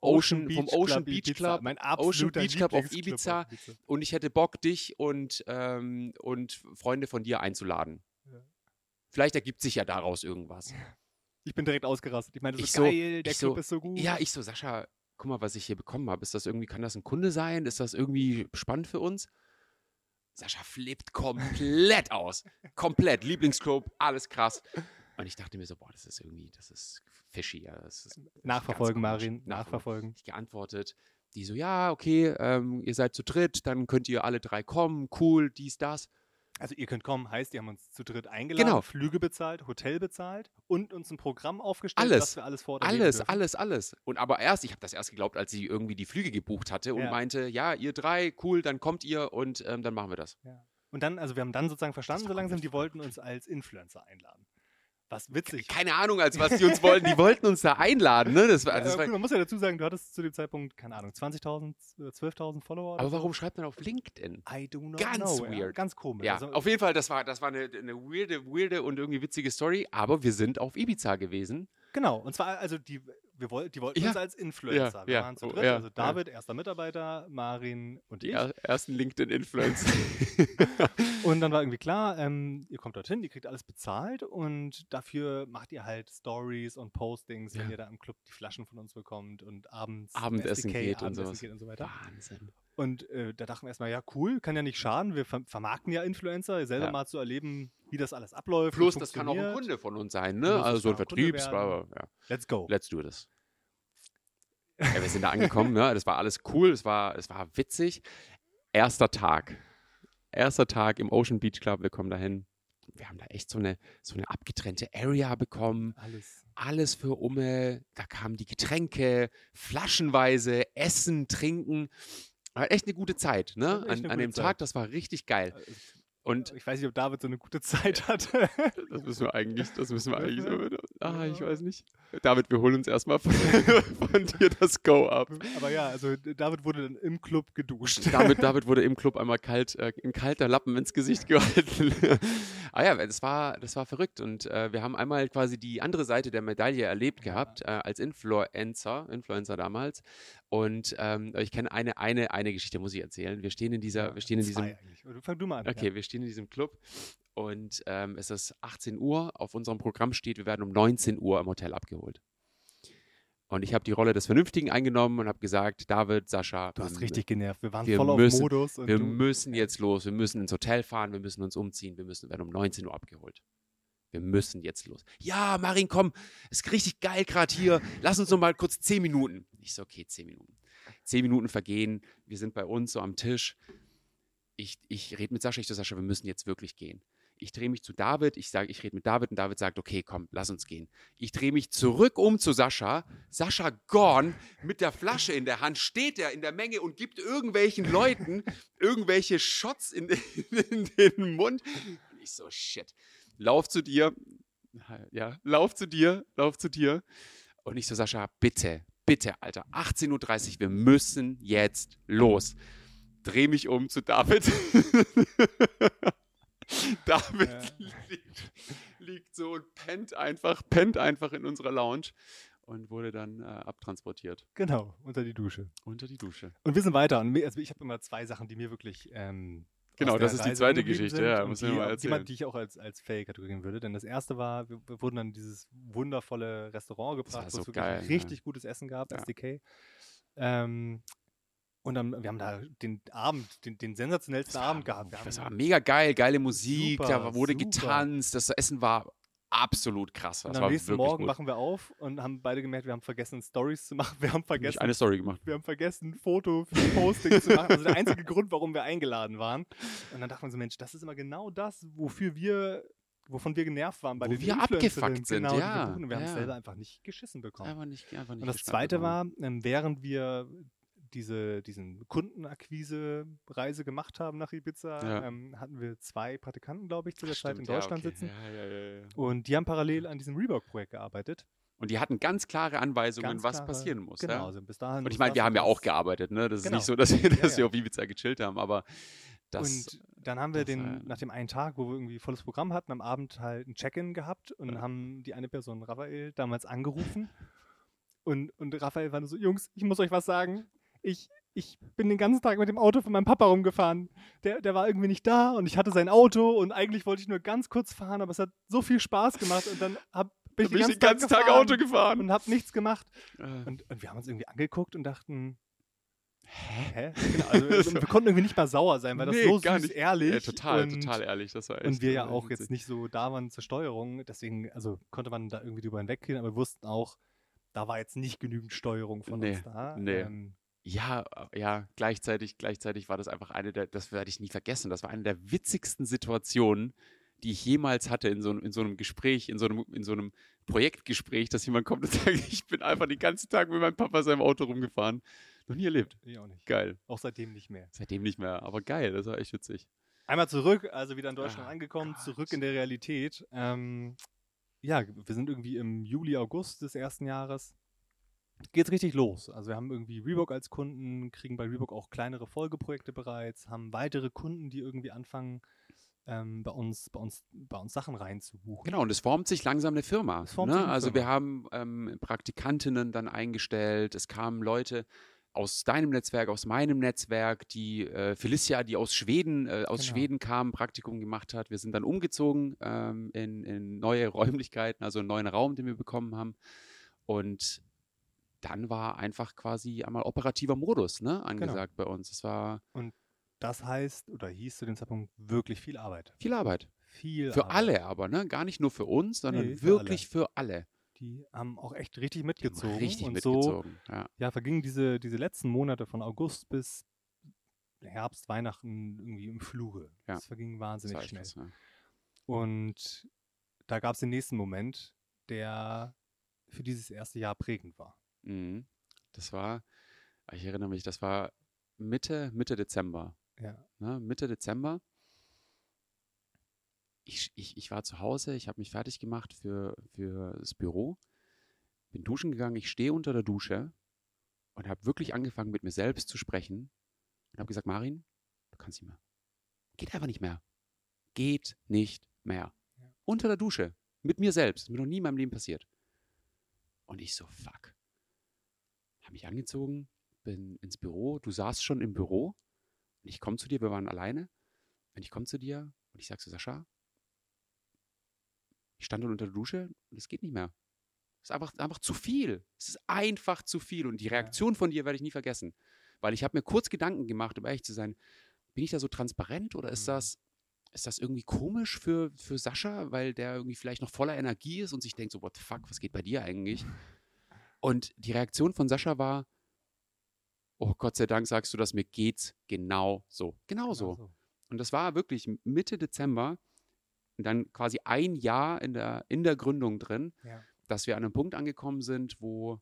Ocean, vom Ocean Beach Ibiza, Club Mein Ocean absoluter Beach Club auf Ibiza. Ibiza. und ich hätte Bock, dich und, ähm, und Freunde von dir einzuladen. Vielleicht ergibt sich ja daraus irgendwas. Ich bin direkt ausgerastet. Ich meine, das Ich ist so- geil, der Club so, ist so gut. Ja, ich so, Sascha, guck mal, was ich hier bekommen habe. Ist das irgendwie, kann das ein Kunde sein? Ist das irgendwie spannend für uns? Sascha flippt komplett aus. Komplett. Lieblingsclub, alles krass. Und ich dachte mir so, boah, das ist irgendwie, das ist fishy. Ja. Das ist Nachverfolgen. Marin, nachverfolgen. Ich geantwortet. Die so, ja, okay, ähm, ihr seid zu dritt, dann könnt ihr alle drei kommen, cool, dies, das. Also ihr könnt kommen, heißt, die haben uns zu dritt eingeladen, Genau. Flüge bezahlt, Hotel bezahlt und uns ein Programm aufgestellt, Alles. dass wir alles erleben Alles, dürfen. alles, alles. Und aber erst, ich habe das erst geglaubt, als sie irgendwie die Flüge gebucht hatte und Ja. meinte, ja, ihr drei, cool, dann kommt ihr und ähm, dann machen wir das. Und dann, also wir haben dann sozusagen verstanden, so langsam, die wollten uns als Influencer einladen. Was witzig. Keine Ahnung, als was die uns wollten. Die wollten uns da einladen, ne? Das war, Ja, das aber war, man muss ja dazu sagen, du hattest zu dem Zeitpunkt, keine Ahnung, 20.000, äh, 12.000 Follower. oder aber warum schreibt man auf LinkedIn? I do not Ganz know. Ja, weird. ganz komisch. Ja, Also, auf jeden Fall, das war, das war eine, eine weirde, weirde und irgendwie witzige Story, aber wir sind auf Ibiza gewesen. Genau, und zwar, also die wir wollten, die wollten Ja. uns als Influencer. Ja, wir ja. waren zu Oh, dritt, ja, also. David, erster Mitarbeiter, Marin und ich. er ersten LinkedIn-Influencer. Und dann war irgendwie klar, ähm, ihr kommt dorthin, ihr kriegt alles bezahlt und dafür macht ihr halt Stories und Postings, wenn ihr da im Club die Flaschen von uns bekommt und abends Abendessen SDK, geht und Abendessen sowas. geht und so weiter. Wahnsinn. Und äh, da dachten wir erstmal, ja cool, kann ja nicht schaden, wir ver vermarkten ja Influencer, selber Ja. mal zu erleben, wie das alles abläuft. Plus, das kann auch ein. Kunde von uns sein, ne? Also so ein Vertriebs, werden. ja, Let's go. let's do this. Ja, wir sind da angekommen, ne? Das war alles cool, es war, es war witzig. Erster Tag. Erster Tag im Ocean Beach Club, wir kommen dahin. Wir haben da echt so eine, so eine abgetrennte Area bekommen. Alles. Alles für Umme. Da kamen die Getränke, flaschenweise, Essen, Trinken. War echt eine gute Zeit, ne? An, an dem Zeit. Tag, das war richtig geil. Äh, Und Ich weiß nicht, ob David so eine gute Zeit hatte. das müssen wir eigentlich, das müssen wir eigentlich Ah, ich weiß nicht. David, wir holen uns erstmal von, von dir das Go ab. Aber ja, also David wurde dann im Club geduscht. David, David wurde im Club einmal kalt, äh, ein kalter Lappen ins Gesicht gehalten. ah ja, das war, das war verrückt. Und äh, wir haben einmal quasi die andere Seite der Medaille erlebt Ja. gehabt, äh, als Influencer, Influencer damals. Und ähm, ich kenne eine, eine, eine Geschichte, muss ich erzählen. Wir stehen in dieser, wir stehen in diesem, Fang du mal an. Okay, wir stehen in diesem Club und ähm, es ist 18 Uhr. Auf unserem Programm steht, wir werden um 19 Uhr im Hotel abgeholt. Und ich habe die Rolle des Vernünftigen eingenommen und habe gesagt, David, Sascha, Du hast wir, richtig genervt. Wir waren wir voll auf müssen- Modus. Und wir müssen jetzt los, wir müssen ins Hotel fahren, wir müssen uns umziehen, wir müssen werden um 19 Uhr abgeholt. Wir müssen jetzt los. Ja, Marin, komm, ist richtig geil gerade hier. Lass uns noch mal kurz 10 Minuten. Ich so, okay, 10 Minuten. 10 Minuten vergehen, wir sind bei uns so am Tisch. Ich, ich rede mit Sascha, ich so, Sascha, wir müssen jetzt wirklich gehen. Ich drehe mich zu David, ich sage, ich rede mit David und David sagt, okay, komm, lass uns gehen. Ich drehe mich zurück um zu Sascha. Sascha gone mit der Flasche in der Hand steht er in der Menge und gibt irgendwelchen Leuten irgendwelche Shots in, in den Mund. Und ich so, shit. Lauf zu dir. Ja, lauf zu dir, lauf zu dir. Und ich so, Sascha, bitte, bitte, Alter, 18.30 Uhr, wir müssen jetzt los. Dreh mich um zu David. David Ja. liegt, liegt so und pennt einfach, pennt einfach in unserer Lounge und wurde dann äh, abtransportiert Genau, unter die Dusche. unter die Dusche. Und wir sind weiter. Und also ich habe immer zwei Sachen, die mir wirklich. Ähm, Genau, das ist die Reise zweite hängen geblieben Geschichte, ja, muss die, ich mal auch- die, erzählen. man- die ich auch als, als Fail kategorieren würde. Denn das erste war, wir, wir wurden dann in dieses wundervolle Restaurant gebracht, wo so es wirklich geil, ja. richtig gutes Essen gab, Ja. SDK. Ähm, und dann, wir haben da den Abend, den, den sensationellsten war, Abend gehabt. Wir das war mega geil, geile Musik, da Super, war- wurde super. getanzt, das Essen war absolut krass. und Das am war nächsten Morgen gut. wachen wir auf und haben beide gemerkt, wir haben vergessen, Stories zu machen. Wir haben vergessen, eine Story gemacht. wir haben vergessen, ein Foto für Posting zu machen. Also der einzige Grund, warum wir eingeladen waren. Und dann dachte man so, Mensch, das ist immer genau das, wofür wir, wovon wir genervt waren bei Wo den wir abgefuckt sind, genau, wir ja. Und wir haben es selber einfach nicht geschissen bekommen. Einfach nicht, einfach nicht Und das Zweite war, ähm, während wir diese diesen Kundenakquise-Reise gemacht haben nach Ibiza, Ja. ähm, hatten wir zwei Praktikanten, glaube ich, zu der Ach, Zeit stimmt, in ja, Deutschland okay. sitzen. Ja, ja, ja, ja. Und die haben parallel an diesem Reebok-Projekt gearbeitet. Und die hatten ganz klare Anweisungen, Ganz was klare- passieren muss. Genau, Ja? also bis dahin. Und ich meine, wir haben ja auch gearbeitet, ne? Das ist Genau. nicht so, dass wir, dass Ja, wir ja. auf Ibiza gechillt haben, aber das. und dann haben wir das, den, nach dem einen Tag, wo wir irgendwie volles Programm hatten, am Abend halt ein Check-in gehabt und Ja. haben die eine Person, Raphael, damals angerufen. Und, und Raphael war nur so, Jungs, ich muss euch was sagen. Ich, ich bin den ganzen Tag mit dem Auto von meinem Papa rumgefahren. Der, der war irgendwie nicht da und ich hatte sein Auto und eigentlich wollte ich nur ganz kurz fahren, aber es hat so viel Spaß gemacht und dann hab, bin bin ich den ganzen Tag gefahren Auto gefahren. und hab nichts gemacht. Äh, Und, und wir haben uns irgendwie angeguckt und dachten, Hä? Genau, also, also wir konnten irgendwie nicht mal sauer sein, weil das Nee, so gar süß nicht. ehrlich. Ja, total, und, total ehrlich. Das war echt, Und wir ja äh, auch jetzt nicht so da waren zur Steuerung, deswegen, also konnte man da irgendwie drüber hinweggehen, aber wir wussten auch, da war jetzt nicht genügend Steuerung von Nee, uns da. nee. Ähm, Ja, äh, ja, gleichzeitig, gleichzeitig war das einfach eine der, das werde ich nie vergessen, das war eine der witzigsten Situationen, die ich jemals hatte in so, einem- in so einem Gespräch, in so einem, in so einem Projektgespräch, dass jemand kommt und sagt, ich bin einfach den ganzen Tag mit meinem Papa seinem Auto rumgefahren. Noch nie erlebt. ich auch nicht. Geil. Auch seitdem nicht mehr. Seitdem nicht mehr, aber geil, das war echt witzig. Einmal zurück, also wieder in Deutschland Ah, angekommen, Gott. zurück in der Realität. Ähm, ja, wir sind irgendwie im Juli, August des ersten Jahres. Geht's richtig los. Also wir haben irgendwie Reebok als Kunden, kriegen bei Reebok auch kleinere Folgeprojekte bereits, haben weitere Kunden, die irgendwie anfangen, ähm, bei, uns, bei, uns, bei uns Sachen reinzubuchen. Genau, und es formt sich langsam eine Firma. Es ne? eine Also wir Firma. haben ähm, Praktikantinnen dann eingestellt, es kamen Leute aus deinem Netzwerk, aus meinem Netzwerk, die äh, Felicia, die aus Schweden, äh, aus Genau. Schweden kam, Praktikum gemacht hat. Wir sind dann umgezogen ähm, in, in neue Räumlichkeiten, also einen neuen Raum, den wir bekommen haben. Und dann war einfach quasi einmal operativer Modus ne, Genau. angesagt bei uns. Es war Das heißt, oder hieß zu dem Zeitpunkt wirklich viel Arbeit. viel Arbeit. Viel Für Arbeit. alle aber, ne? Gar nicht nur für uns, sondern Nee, für wirklich für alle. Die haben auch echt richtig mitgezogen. Richtig und mitgezogen. Ja. so ja, vergingen diese, diese letzten Monate von August bis Herbst, Weihnachten irgendwie im Fluge. Ja. Das verging Das wahnsinnig echt schnell. was, ja. Und da gab es den nächsten Moment, der für dieses erste Jahr prägend war. Mhm. Das war, ich erinnere mich, das war Mitte, Mitte Dezember. Ja. Ne? Mitte Dezember. Ich, ich, ich war zu Hause, ich habe mich fertig gemacht für, für das Büro, bin duschen gegangen, ich stehe unter der Dusche und habe wirklich angefangen, mit mir selbst zu sprechen und habe gesagt, Marin, du kannst nicht mehr. Geht einfach nicht mehr. Geht nicht mehr. Ja. Unter der Dusche, mit mir selbst. Das ist mir noch nie in meinem Leben passiert. Und ich so, fuck. Habe mich angezogen, bin ins Büro, du saßt schon im Büro und ich komme zu dir, wir waren alleine. Und ich komme zu dir und ich sage so, Sascha, ich stand unter der Dusche und es geht nicht mehr. Es ist einfach, einfach zu viel. Es ist einfach zu viel. Und die Reaktion von dir werde ich nie vergessen. Weil ich habe mir kurz Gedanken gemacht, um ehrlich zu sein, bin ich da so transparent oder ist Mhm. das, ist das irgendwie komisch für, für Sascha, weil der irgendwie vielleicht noch voller Energie ist und sich denkt so, what the fuck, was geht bei dir eigentlich? Und die Reaktion von Sascha war, oh Gott sei Dank sagst du das, mir geht's genau so. Genau so. Und das war wirklich Mitte Dezember, und dann quasi ein Jahr in der, in der Gründung drin, Ja. dass wir an einem Punkt angekommen sind, wo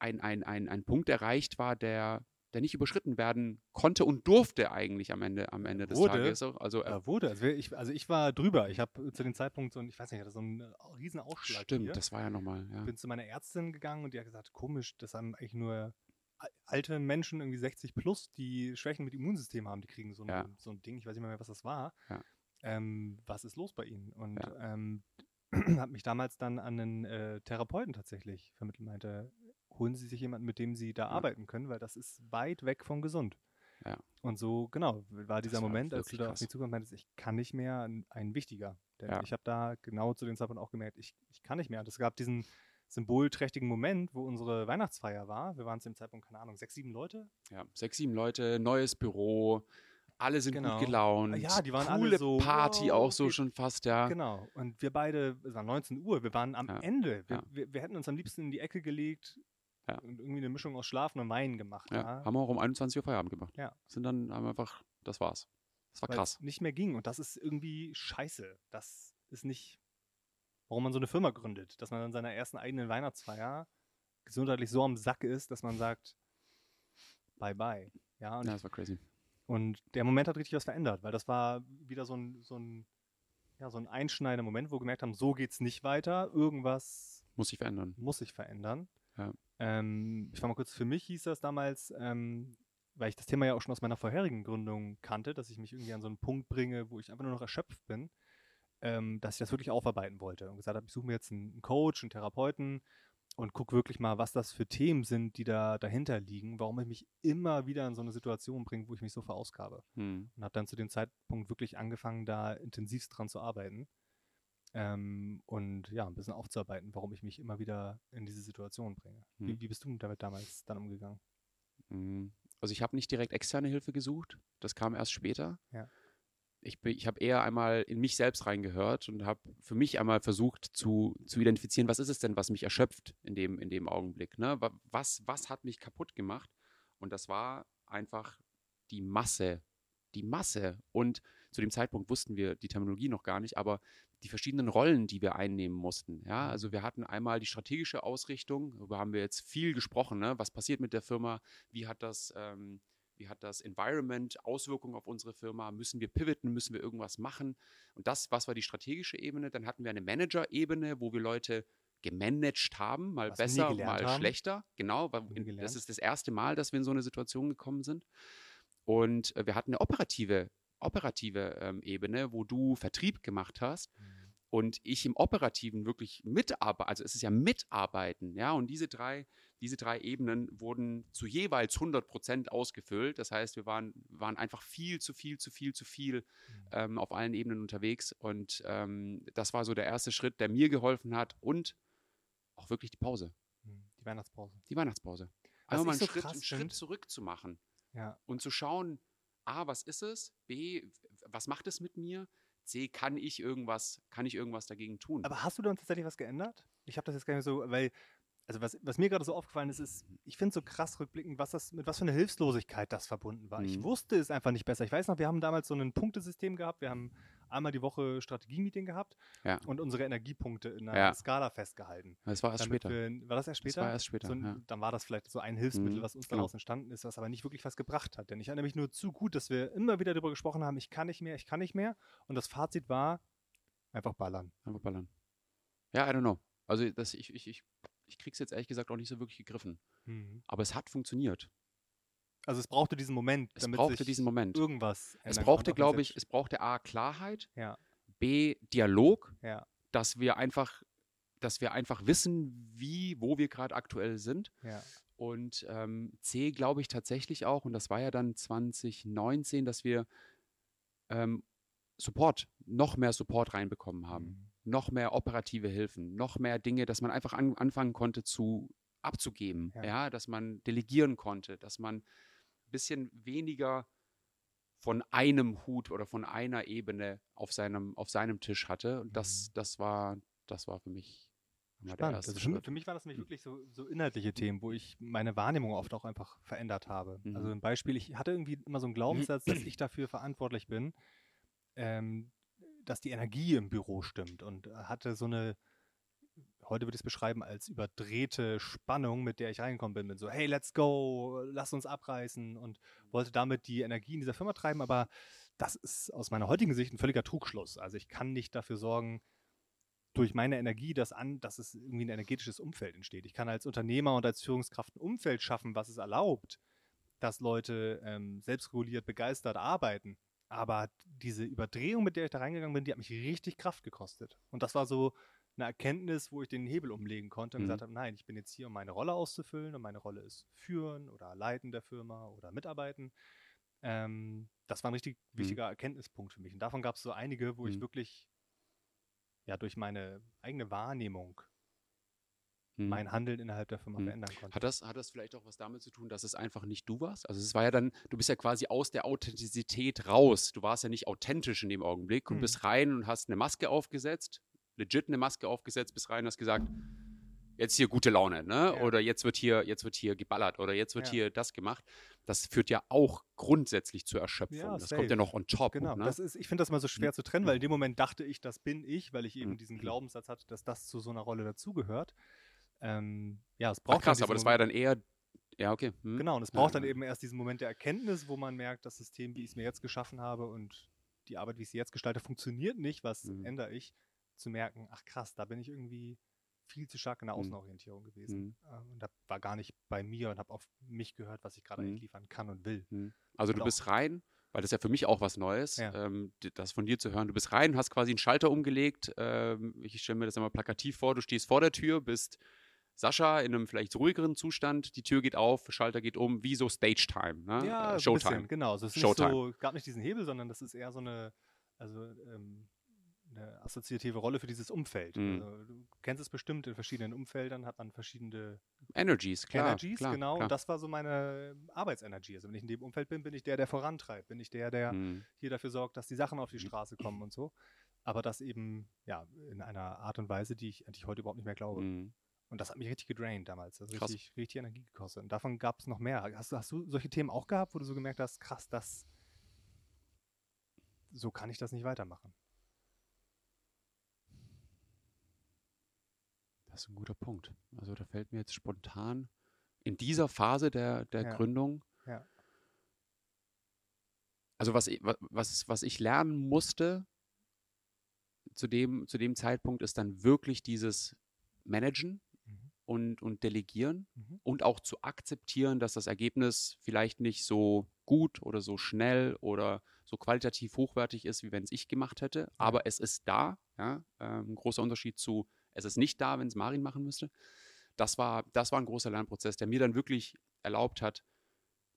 ein, ein, ein, ein Punkt erreicht war, der, der nicht überschritten werden konnte und durfte eigentlich am Ende, am Ende des Wurde. Tages. auch. Also äh, wurde. Also ich, also ich war drüber. Ich habe zu dem Zeitpunkt so, ein, ich weiß nicht, ich hatte so einen äh, riesen Ausschlag stimmt, hier. das war ja nochmal. Ja. bin zu meiner Ärztin gegangen und die hat gesagt, komisch, das haben eigentlich nur al- alte Menschen, irgendwie 60 plus, die Schwächen mit Immunsystem haben, die kriegen so ein, Ja. so ein Ding, ich weiß nicht mehr, was das war. Ja. Ähm, was ist los bei ihnen? Und Ja. ähm, habe mich damals dann an einen äh, Therapeuten tatsächlich vermittelt, meinte, holen Sie sich jemanden, mit dem Sie da Ja. arbeiten können, weil das ist weit weg von gesund. Ja. Und so, genau, war dieser war Moment, als du da auf krass. mich zukommst, meintest, ich kann nicht mehr, ein, wichtiger. Denn Ja. ich habe da genau zu dem Zeitpunkt auch gemerkt, ich, ich kann nicht mehr. Und es gab diesen symbolträchtigen Moment, wo unsere Weihnachtsfeier war. Wir waren zu dem Zeitpunkt, keine Ahnung, sechs, sieben Leute. ja. Sechs, sieben Leute, neues Büro, alle sind Genau. gut gelaunt. Ja, die waren alle Coole so, Party wow, auch so geht- schon fast, ja. Genau. Und wir beide, es war 19 Uhr, wir waren am Ja. Ende. Wir, Ja. wir, wir hätten uns am liebsten in die Ecke gelegt Ja. und irgendwie eine Mischung aus Schlafen und Weinen gemacht. Ja, haben wir auch um 21 Uhr Feierabend gemacht. Ja. Sind dann haben einfach, das war's. Das war weil krass. nicht mehr ging. Und das ist irgendwie scheiße. Das ist nicht, warum man so eine Firma gründet. Dass man an seiner ersten eigenen Weihnachtsfeier gesundheitlich so am Sack ist, dass man sagt, bye bye. Ja, und, Ja, das war crazy. und der Moment hat richtig was verändert, weil das war wieder so ein, so ein, ja, so ein einschneidender Moment, wo wir gemerkt haben, so geht's nicht weiter. Irgendwas Muss sich verändern. muss sich verändern. Ja. Ähm, ich war mal kurz, für mich hieß das damals, ähm, weil ich das Thema ja auch schon aus meiner vorherigen Gründung kannte, dass ich mich irgendwie an so einen Punkt bringe, wo ich einfach nur noch erschöpft bin, ähm, dass ich das wirklich aufarbeiten wollte und gesagt habe, ich suche mir jetzt einen Coach, einen Therapeuten und gucke wirklich mal, was das für Themen sind, die da dahinter liegen, warum ich mich immer wieder in so eine Situation bringe, wo ich mich so verausgabe. Hm. Und habe dann zu dem Zeitpunkt wirklich angefangen, da intensivst dran zu arbeiten. Ähm, und ja, ein bisschen aufzuarbeiten, warum ich mich immer wieder in diese Situation bringe. Hm. Wie, wie bist du damit damals dann umgegangen? Mhm. Also ich habe nicht direkt externe Hilfe gesucht, das kam erst später. Ja. Ich, bin- ich habe eher einmal in mich selbst reingehört und habe für mich einmal versucht zu, zu identifizieren, was ist es denn, was mich erschöpft in dem, in dem Augenblick. Ne? Wa- Was, was hat mich kaputt gemacht? Und das war einfach die Masse. Die Masse. Und zu dem Zeitpunkt wussten wir die Terminologie noch gar nicht, aber die verschiedenen Rollen, die wir einnehmen mussten. Ja, also wir hatten einmal die strategische Ausrichtung, darüber haben wir jetzt viel gesprochen, ne? was passiert mit der Firma, wie hat das, ähm, wie hat das Environment Auswirkungen auf unsere Firma, müssen wir pivoten, müssen wir irgendwas machen. Und das, was war die strategische Ebene, dann hatten wir eine Manager-Ebene, wo wir Leute gemanagt haben, mal Was besser, mal haben. schlechter. Genau, weil das ist das erste Mal, dass wir in so eine Situation gekommen sind. Und äh, wir hatten eine operative operative ähm, Ebene, wo du Vertrieb gemacht hast und ich im Operativen wirklich mitarbeite, also es ist ja Mitarbeiten, ja, und diese drei, diese drei Ebenen wurden zu jeweils 100 Prozent ausgefüllt. Das heißt, wir waren, waren einfach viel zu viel, zu viel, zu viel ähm, auf allen Ebenen unterwegs und ähm, das war so der erste Schritt, der mir geholfen hat und auch wirklich die Pause. Die Weihnachtspause. Die Weihnachtspause. Einfach mal einen, so Schritt, einen Schritt zurück zu machen Ja. und zu schauen, A, was ist es? B, was macht es mit mir? C, kann ich irgendwas, kann ich irgendwas dagegen tun? Aber hast du dann tatsächlich was geändert? Ich habe das jetzt gar nicht so, weil, also was, was mir gerade so aufgefallen ist, ist, ich finde so krass rückblickend, was das, mit was für einer Hilflosigkeit das verbunden war. Ich Mhm. wusste es einfach nicht besser. Ich weiß noch, wir haben damals so ein Punktesystem gehabt. Wir haben einmal die Woche Strategie-Meeting gehabt Ja. und unsere Energiepunkte in einer Ja. Skala festgehalten. das war erst damit später. Wir, war das erst später? Das war erst später. So ja. Dann war das vielleicht so ein Hilfsmittel, Mhm, was uns genau. daraus entstanden ist, was aber nicht wirklich was gebracht hat. Denn ich erinnere mich nur zu gut, dass wir immer wieder darüber gesprochen haben, ich kann nicht mehr, ich kann nicht mehr. Und das Fazit war, einfach ballern. Einfach ballern. Ja, I don't know. Also das, ich, ich, ich, ich krieg's jetzt ehrlich gesagt auch nicht so wirklich gegriffen. Aber es hat funktioniert. Also es brauchte diesen Moment, Es damit brauchte diesen Moment. irgendwas Es brauchte, glaube ich, es brauchte A, Klarheit, Ja, B, Dialog, ja, dass wir einfach, dass wir einfach wissen, wie, wo wir gerade aktuell sind. ja. Und ähm, C, glaube ich tatsächlich auch, und das war ja dann 2019, dass wir ähm, Support, noch mehr Support reinbekommen haben. Mhm. Noch mehr operative Hilfen, noch mehr Dinge, dass man einfach an, anfangen konnte zu abzugeben. Ja. Ja. dass man delegieren konnte, dass man bisschen weniger von einem Hut oder von einer Ebene auf seinem, auf seinem Tisch hatte. Und das, das war, das war für mich Spannend. Also für, für mich waren das nämlich Mhm. wirklich so, so inhaltliche Themen, wo ich meine Wahrnehmung oft auch einfach verändert habe. Mhm. Also ein Beispiel, ich hatte irgendwie immer so einen Glaubenssatz, dass ich dafür verantwortlich bin, ähm, dass die Energie im Büro stimmt und hatte so eine, heute würde ich es beschreiben als überdrehte Spannung, mit der ich reingekommen bin, mit so, hey, let's go, lass uns abreißen und wollte damit die Energie in dieser Firma treiben, aber das ist aus meiner heutigen Sicht ein völliger Trugschluss. Also ich kann nicht dafür sorgen, durch meine Energie das an, dass es irgendwie ein energetisches Umfeld entsteht. Ich kann als Unternehmer und als Führungskraft ein Umfeld schaffen, was es erlaubt, dass Leute ähm, selbstreguliert, begeistert arbeiten. Aber diese Überdrehung, mit der ich da reingegangen bin, die hat mich richtig Kraft gekostet. Und das war so eine Erkenntnis, wo ich den Hebel umlegen konnte und Mhm. gesagt habe, nein, ich bin jetzt hier, um meine Rolle auszufüllen und meine Rolle ist führen oder leiten der Firma oder mitarbeiten. Ähm, das war ein richtig wichtiger Erkenntnispunkt für mich. Und davon gab es so einige, wo ich Mhm. wirklich ja durch meine eigene Wahrnehmung Mhm. mein Handeln innerhalb der Firma Mhm. verändern konnte. Hat das, hat das vielleicht auch was damit zu tun, dass es einfach nicht du warst? Also es war ja dann, du bist ja quasi aus der Authentizität raus. Du warst ja nicht authentisch in dem Augenblick und Mhm. bist rein und hast eine Maske aufgesetzt, legit eine Maske aufgesetzt, bist rein hast gesagt, jetzt hier gute Laune, ne? Ja. Oder jetzt wird hier, jetzt wird hier geballert oder jetzt wird Ja. hier das gemacht. Das führt ja auch grundsätzlich zur Erschöpfung. Ja, das kommt ja noch on top. Genau, ne? das ist, ich finde das mal so schwer zu trennen, weil in dem Moment dachte ich, das bin ich, weil ich eben Mhm. diesen Glaubenssatz hatte, dass das zu so einer Rolle dazugehört. Ähm, ja, es Ach, braucht krass, dann aber das war ja dann eher, ja, okay. hm. Genau, und es braucht dann eben erst diesen Moment der Erkenntnis, wo man merkt, das System, wie ich es mir jetzt geschaffen habe und die Arbeit, wie ich sie jetzt gestalte, funktioniert nicht. Was Mhm. ändere ich? Zu merken, ach krass, da bin ich irgendwie viel zu stark in der Mhm. Außenorientierung gewesen. Mhm. Ähm, Und da war gar nicht bei mir und habe auf mich gehört, was ich gerade Mhm. eigentlich liefern kann und will. Hm. Also Und du auch- bist rein, weil das ist ja für mich auch was Neues, Ja. ähm, das von dir zu hören. Du bist rein, hast quasi einen Schalter umgelegt. Ähm, ich stelle mir das einmal plakativ vor. Du stehst vor der Tür, bist Sascha in einem vielleicht ruhigeren Zustand. Die Tür geht auf, Schalter geht um, wie so Stage Time, ne? Ja, äh, Showtime. bisschen, genau. Also es ist Showtime. nicht so, gab nicht diesen Hebel, sondern das ist eher so eine, also ähm, eine assoziative Rolle für dieses Umfeld. Mhm. Also, du kennst es bestimmt, in verschiedenen Umfeldern hat man verschiedene Energies, klar. Energies, klar, genau. Klar. Und das war so meine Arbeitsenergie. Also wenn ich in dem Umfeld bin, bin ich der, der vorantreibt, bin ich der, der Hm. hier dafür sorgt, dass die Sachen auf die Mhm. Straße kommen und so. Aber das eben, ja, in einer Art und Weise, die ich, an die ich heute überhaupt nicht mehr glaube. Hm. Und das hat mich richtig gedraint damals. Also Krass. richtig, richtig Energie gekostet. Und davon gab es noch mehr. Hast, hast du solche Themen auch gehabt, wo du so gemerkt hast, krass, das so kann ich das nicht weitermachen. Das ist ein guter Punkt. Also da fällt mir jetzt spontan in dieser Phase der, der Ja. Gründung. Ja. Also was, was, was ich lernen musste zu dem, zu dem Zeitpunkt ist dann wirklich dieses Managen Mhm. und, und Delegieren Mhm. und auch zu akzeptieren, dass das Ergebnis vielleicht nicht so gut oder so schnell oder so qualitativ hochwertig ist, wie wenn es ich gemacht hätte. Aber es ist da. Ja? Ähm, großer Unterschied zu, es ist nicht da, wenn es Marin machen müsste. Das war, das war ein großer Lernprozess, der mir dann wirklich erlaubt hat,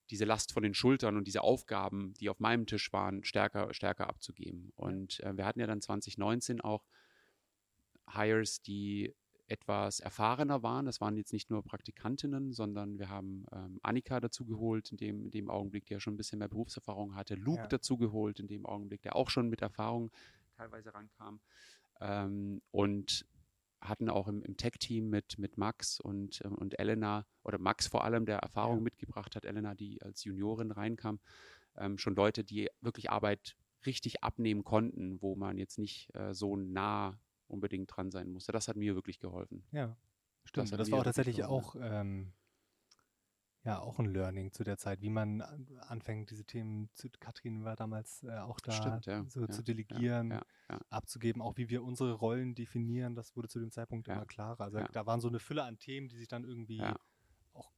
diese Last von den Schultern und diese Aufgaben, die auf meinem Tisch waren, stärker, stärker abzugeben. Und äh, wir hatten ja dann 2019 auch Hires, die etwas erfahrener waren. Das waren jetzt nicht nur Praktikantinnen, sondern wir haben ähm, Annika dazu geholt, in dem, in dem Augenblick, ja schon ein bisschen mehr Berufserfahrung hatte. Luke ja. dazu geholt, in dem Augenblick, der auch schon mit Erfahrung teilweise rankam. Ähm, und hatten auch im, im Tech-Team mit, mit Max und, äh, und Elena, oder Max vor allem, der Erfahrung ja. mitgebracht hat, Elena, die als Juniorin reinkam, ähm, schon Leute, die wirklich Arbeit richtig abnehmen konnten, wo man jetzt nicht äh, so nah unbedingt dran sein musste. Das hat mir wirklich geholfen. Ja, stimmt. Das, das war auch tatsächlich auch, ähm, ja, auch ein Learning zu der Zeit, wie man anfängt, diese Themen zu, Katrin war damals äh, auch da, stimmt, ja, so ja, zu delegieren, ja, abzugeben, auch wie wir unsere Rollen definieren, das wurde zu dem Zeitpunkt immer klarer. Also da waren so eine Fülle an Themen, die sich dann irgendwie auch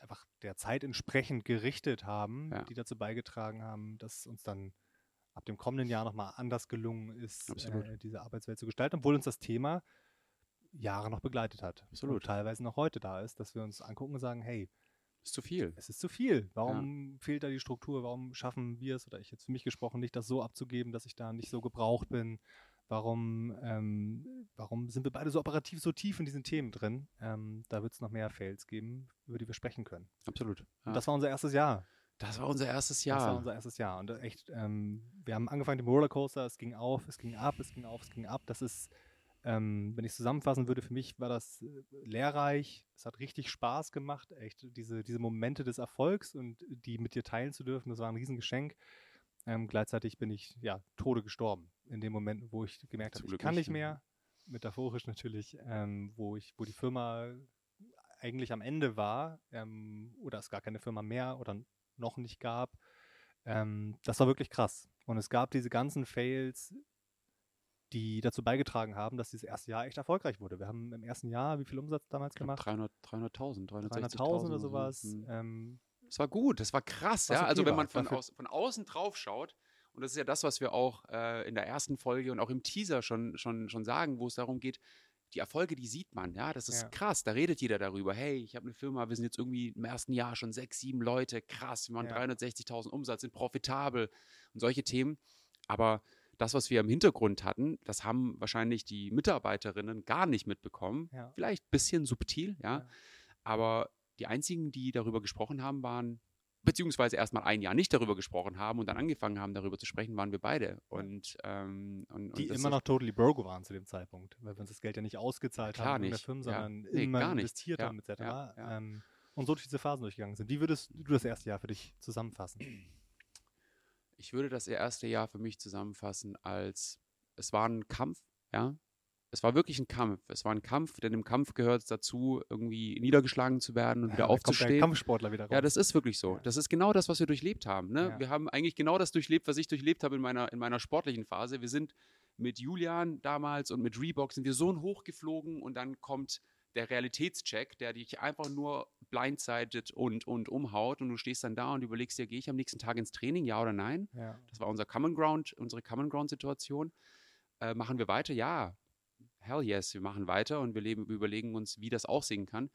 einfach der Zeit entsprechend gerichtet haben, die dazu beigetragen haben, dass uns dann ab dem kommenden Jahr nochmal anders gelungen ist, äh, diese Arbeitswelt zu gestalten, obwohl uns das Thema Jahre noch begleitet hat. Absolut. Und teilweise noch heute da ist, dass wir uns angucken und sagen, hey, ist zu viel. Es ist zu viel. Warum ja. fehlt da die Struktur? Warum schaffen wir es, oder ich jetzt für mich gesprochen, nicht das so abzugeben, dass ich da nicht so gebraucht bin? Warum, ähm, warum sind wir beide so operativ so tief in diesen Themen drin? Ähm, da wird es noch mehr Fails geben, über die wir sprechen können. Absolut. Ja. Und das war unser erstes Jahr. Das war unser erstes Jahr. Das war unser erstes Jahr. Und echt, ähm, wir haben angefangen mit dem Rollercoaster, es ging auf, es ging ab, es ging auf, es ging ab. Das ist, ähm, wenn ich es zusammenfassen würde, für mich war das äh, lehrreich. Es hat richtig Spaß gemacht, echt diese, diese Momente des Erfolgs und die mit dir teilen zu dürfen, das war ein Riesengeschenk. Ähm, gleichzeitig bin ich ja Tode gestorben in dem Moment, wo ich gemerkt habe, ich kann nicht mehr. Metaphorisch natürlich, ähm, wo ich, wo die Firma eigentlich am Ende war ähm, oder es gar keine Firma mehr oder noch nicht gab. Ähm, das war wirklich krass. Und es gab diese ganzen Fails, die dazu beigetragen haben, dass dieses erste Jahr echt erfolgreich wurde. Wir haben im ersten Jahr, wie viel Umsatz damals gemacht? 300.000, 300.000, 360.000 oder sowas. Mhm. Ähm, das war gut, das war krass. Ja? Also wenn man von, aus, von außen drauf schaut, und das ist ja das, was wir auch äh, in der ersten Folge und auch im Teaser schon, schon, schon sagen, wo es darum geht, die Erfolge, die sieht man, ja, das ist ja. krass. Da redet jeder darüber. Hey, ich habe eine Firma, wir sind jetzt irgendwie im ersten Jahr schon sechs, sieben Leute, krass, wir machen ja. 360.000 Umsatz, sind profitabel und solche Themen. Aber das, was wir im Hintergrund hatten, das haben wahrscheinlich die Mitarbeiterinnen gar nicht mitbekommen. Ja. Vielleicht ein bisschen subtil, ja. Aber die einzigen, die darüber gesprochen haben, waren beziehungsweise erstmal ein Jahr nicht darüber gesprochen haben und dann angefangen haben, darüber zu sprechen, waren wir beide. Und, ähm, und, die und immer noch totally broke waren zu dem Zeitpunkt, weil wir uns das Geld ja nicht ausgezahlt Klar haben in der Firma, sondern ja. nee, immer investiert haben, etc. Ja, ja. Ähm, und so durch diese Phasen durchgegangen sind. Wie würdest du das erste Jahr für dich zusammenfassen? Ich würde das erste Jahr für mich zusammenfassen als es war ein Kampf, ja es war wirklich ein Kampf. Es war ein Kampf, denn im Kampf gehört es dazu, irgendwie niedergeschlagen zu werden und ja, wieder aufzustehen. Kampfsportler wieder raus. Ja, das ist wirklich so. Das ist genau das, was wir durchlebt haben. Ne? Ja. Wir haben eigentlich genau das durchlebt, was ich durchlebt habe in meiner, in meiner sportlichen Phase. Wir sind mit Julian damals und mit Reebok sind wir so hochgeflogen und dann kommt der Realitätscheck, der dich einfach nur blindsided und, und umhaut und du stehst dann da und überlegst dir, gehe ich am nächsten Tag ins Training, ja oder nein? Das war unser Common Ground, unsere Common Ground Situation. Äh, machen wir weiter? Ja hell yes, wir machen weiter und wir, leben, wir überlegen uns, wie das aussehen kann.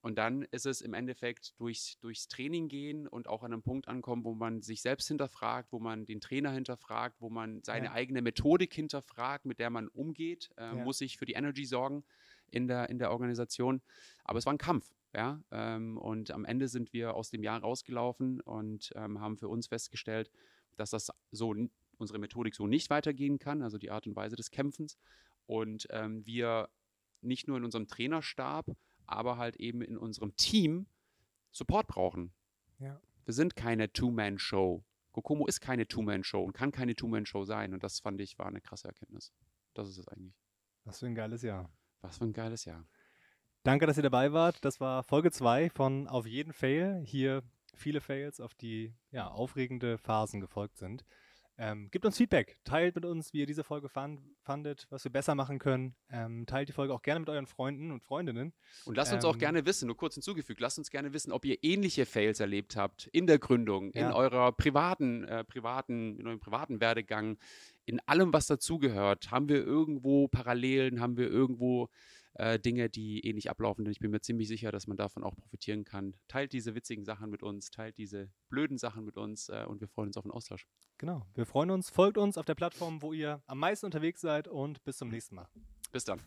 Und dann ist es im Endeffekt durchs, durchs Training gehen und auch an einem Punkt ankommen, wo man sich selbst hinterfragt, wo man den Trainer hinterfragt, wo man seine ja. eigene Methodik hinterfragt, mit der man umgeht, äh, ja. muss sich für die Energy sorgen in der, in der Organisation. Aber es war ein Kampf, ja. Ähm, und am Ende sind wir aus dem Jahr rausgelaufen und ähm, haben für uns festgestellt, dass das so unsere Methodik so nicht weitergehen kann, also die Art und Weise des Kämpfens und ähm, wir nicht nur in unserem Trainerstab, aber halt eben in unserem Team Support brauchen. Ja. Wir sind keine Two-Man-Show. Kokomo ist keine Two-Man-Show und kann keine Two-Man-Show sein. Und das fand ich war eine krasse Erkenntnis. Das ist es eigentlich. Was für ein geiles Jahr. Was für ein geiles Jahr. Danke, dass ihr dabei wart. Das war Folge 2 von Auf jeden Fail. Hier viele Fails, auf die ja, aufregende Phasen gefolgt sind. Ähm, gebt uns Feedback, teilt mit uns, wie ihr diese Folge fand, fandet, was wir besser machen können. Ähm, teilt die Folge auch gerne mit euren Freunden und Freundinnen. Und lasst uns auch Ähm, gerne wissen, nur kurz hinzugefügt, lasst uns gerne wissen, ob ihr ähnliche Fails erlebt habt in der Gründung, in Ja. eurer privaten, äh, privaten, in eurem privaten Werdegang, in allem, was dazugehört. Haben wir irgendwo Parallelen, haben wir irgendwo äh, Dinge, die ähnlich ablaufen? Denn ich bin mir ziemlich sicher, dass man davon auch profitieren kann. Teilt diese witzigen Sachen mit uns, teilt diese blöden Sachen mit uns äh, und wir freuen uns auf den Austausch. Genau, wir freuen uns. Folgt uns auf der Plattform, wo ihr am meisten unterwegs seid und bis zum nächsten Mal. Bis dann.